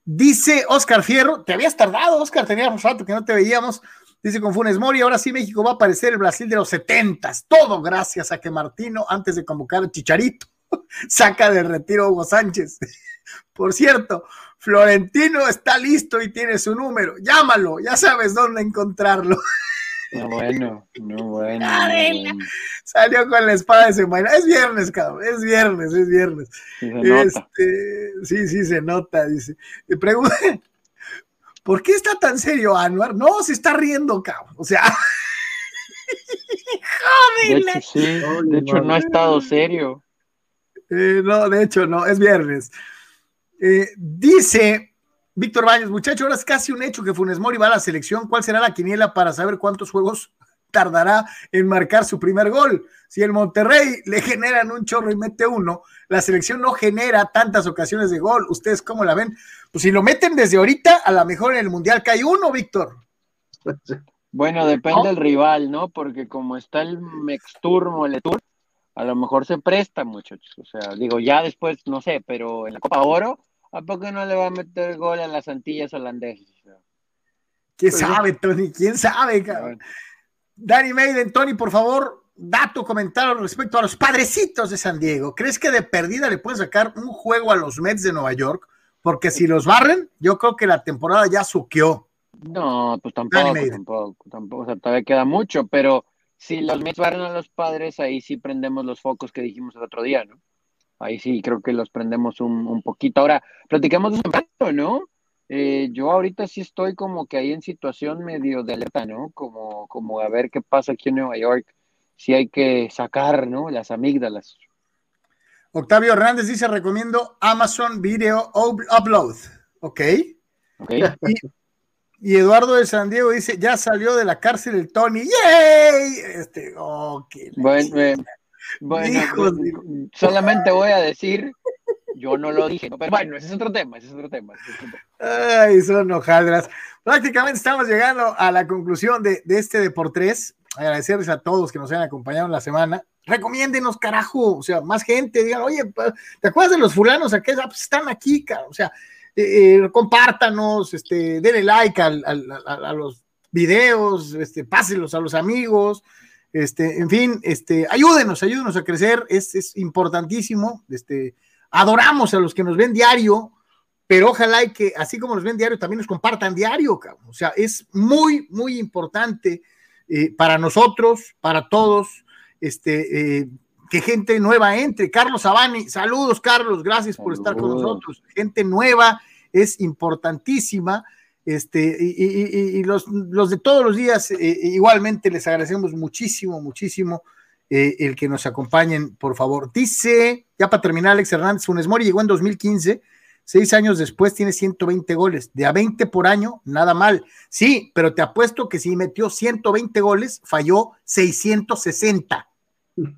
Dice Oscar Fierro, te habías tardado, Oscar, teníamos rato que no te veíamos. Dice con Funes Mori, ahora sí México va a aparecer el Brasil de los setentas. Todo gracias a que Martino, antes de convocar a Chicharito, <laughs> saca de retiro a Hugo Sánchez. <laughs> Por cierto, Florentino está listo y tiene su número. Llámalo, ya sabes dónde encontrarlo. <laughs> No, bueno, <laughs> no, bueno. Salió con la espada de semana. Es viernes, cabrón. Es viernes, es viernes. Sí, este, sí, sí, se nota. Dice. Pregunta, <laughs> ¿por qué está tan serio Anuar? No, se está riendo, cabrón. O sea. <laughs> Joder. De hecho, sí. De hecho, no ha estado serio. Eh, no, de hecho, no. Es viernes. Eh, dice Víctor Baños, muchachos, ahora es casi un hecho que Funes Mori va a la selección. ¿Cuál será la quiniela para saber cuántos juegos <laughs> tardará en marcar su primer gol. Si el Monterrey le generan un chorro y mete uno, la selección no genera tantas ocasiones de gol. ¿Ustedes cómo la ven? Pues si lo meten desde ahorita, a lo mejor en el Mundial cae uno, Víctor. <laughs> Bueno, depende del rival, ¿no? Porque como está el Mextur Moletur, a lo mejor se presta, muchachos. O sea, digo, ya después, no sé, pero en la Copa Oro, ¿a poco no le va a meter gol a las Antillas holandesas? ¿Quién pues sabe, Tony? ¿Quién sabe, cabrón? Danny Maiden, Tony, por favor, da tu comentario respecto a los padrecitos de San Diego. ¿Crees que de perdida le pueden sacar un juego a los Mets de Nueva York? Porque si los barren, yo creo que la temporada ya suqueó. No, pues tampoco, tampoco, tampoco, o sea, todavía queda mucho, pero si los Mets barren a los padres, ahí sí prendemos los focos que dijimos el otro día, ¿no? Ahí sí creo que los prendemos un, poquito. Ahora, platicamos de un ¿no? Eh, yo ahorita sí estoy como que ahí en situación medio de alerta, ¿no? Como, como a ver qué pasa aquí en Nueva York, si hay que sacar, ¿no? Las amígdalas. Octavio Hernández dice, recomiendo Amazon Video Upload, ¿ok? Ok. Y Eduardo de San Diego dice, ya salió de la cárcel el Tony. ¡Yay! Este, oh, bueno, eh, bueno pues, solamente voy a decir, yo no lo dije, pero bueno, ese es otro tema, ese es otro tema. Ay, son hojaldras. Prácticamente estamos llegando a la conclusión de, de este de por tres. Agradecerles a todos que nos hayan acompañado en la semana. Recomiéndenos, carajo, o sea, más gente, digan, oye, ¿te acuerdas de los fulanos? ¿A qué? Ah, pues están aquí, O sea, eh, eh, compártanos, este, denle like a los videos, este, pásenlos a los amigos, este, en fin, este, ayúdenos, ayúdenos a crecer, es, es importantísimo, este, adoramos a los que nos ven diario, pero ojalá y que así como nos ven diario, también nos compartan diario, o sea, es muy, muy importante eh, para nosotros, para todos, este, que gente nueva entre. Carlos Sabani, saludos Carlos, gracias por estar con nosotros. Gente nueva es importantísima. Este, y, los, de todos los días, eh, igualmente les agradecemos muchísimo, muchísimo eh, el que nos acompañen, por favor. Dice, ya para terminar, Alex Hernández, Funes Mori llegó en 2015, seis años después tiene 120 goles, de a 20 por año, nada mal. Sí, pero te apuesto que si metió 120 goles, falló 660. <laughs>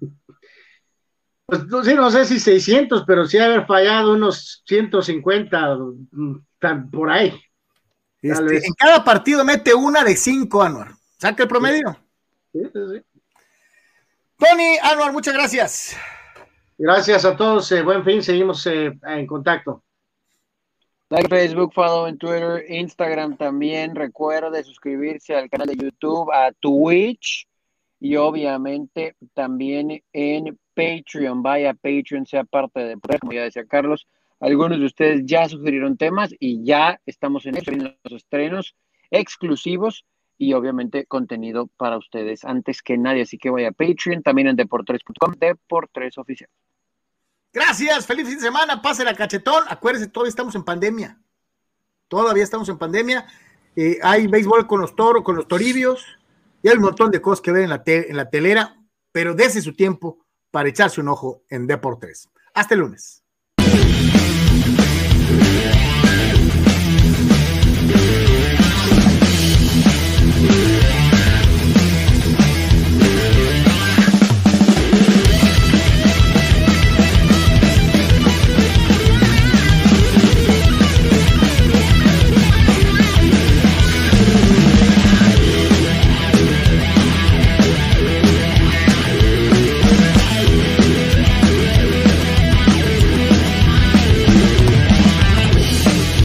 Pues no, sí, no sé si 600, pero sí haber fallado unos 150 mm, por ahí. Este, en cada partido mete una de cinco, Anuar. Saca el promedio. Sí, sí, Tony, Anuar, muchas gracias. Gracias a todos. Eh, buen fin. Seguimos eh, en contacto. Like Facebook, follow en Twitter, Instagram también. Recuerde suscribirse al canal de YouTube, a Twitch y obviamente también en Patreon. Vaya Patreon, sea parte de, como ya decía Carlos, algunos de ustedes ya sugirieron temas y ya estamos en los estrenos exclusivos y obviamente contenido para ustedes antes que nadie. Así que vaya a Patreon, también en deportres.com, Deportres Oficial. Gracias, feliz fin de semana, pase la cachetón. Acuérdense, todavía estamos en pandemia. Todavía estamos en pandemia. Eh, hay béisbol con los toros, con los toribios, y hay un montón de cosas que ver en la, en la telera, pero dése su tiempo para echarse un ojo en Deportes. Hasta el lunes.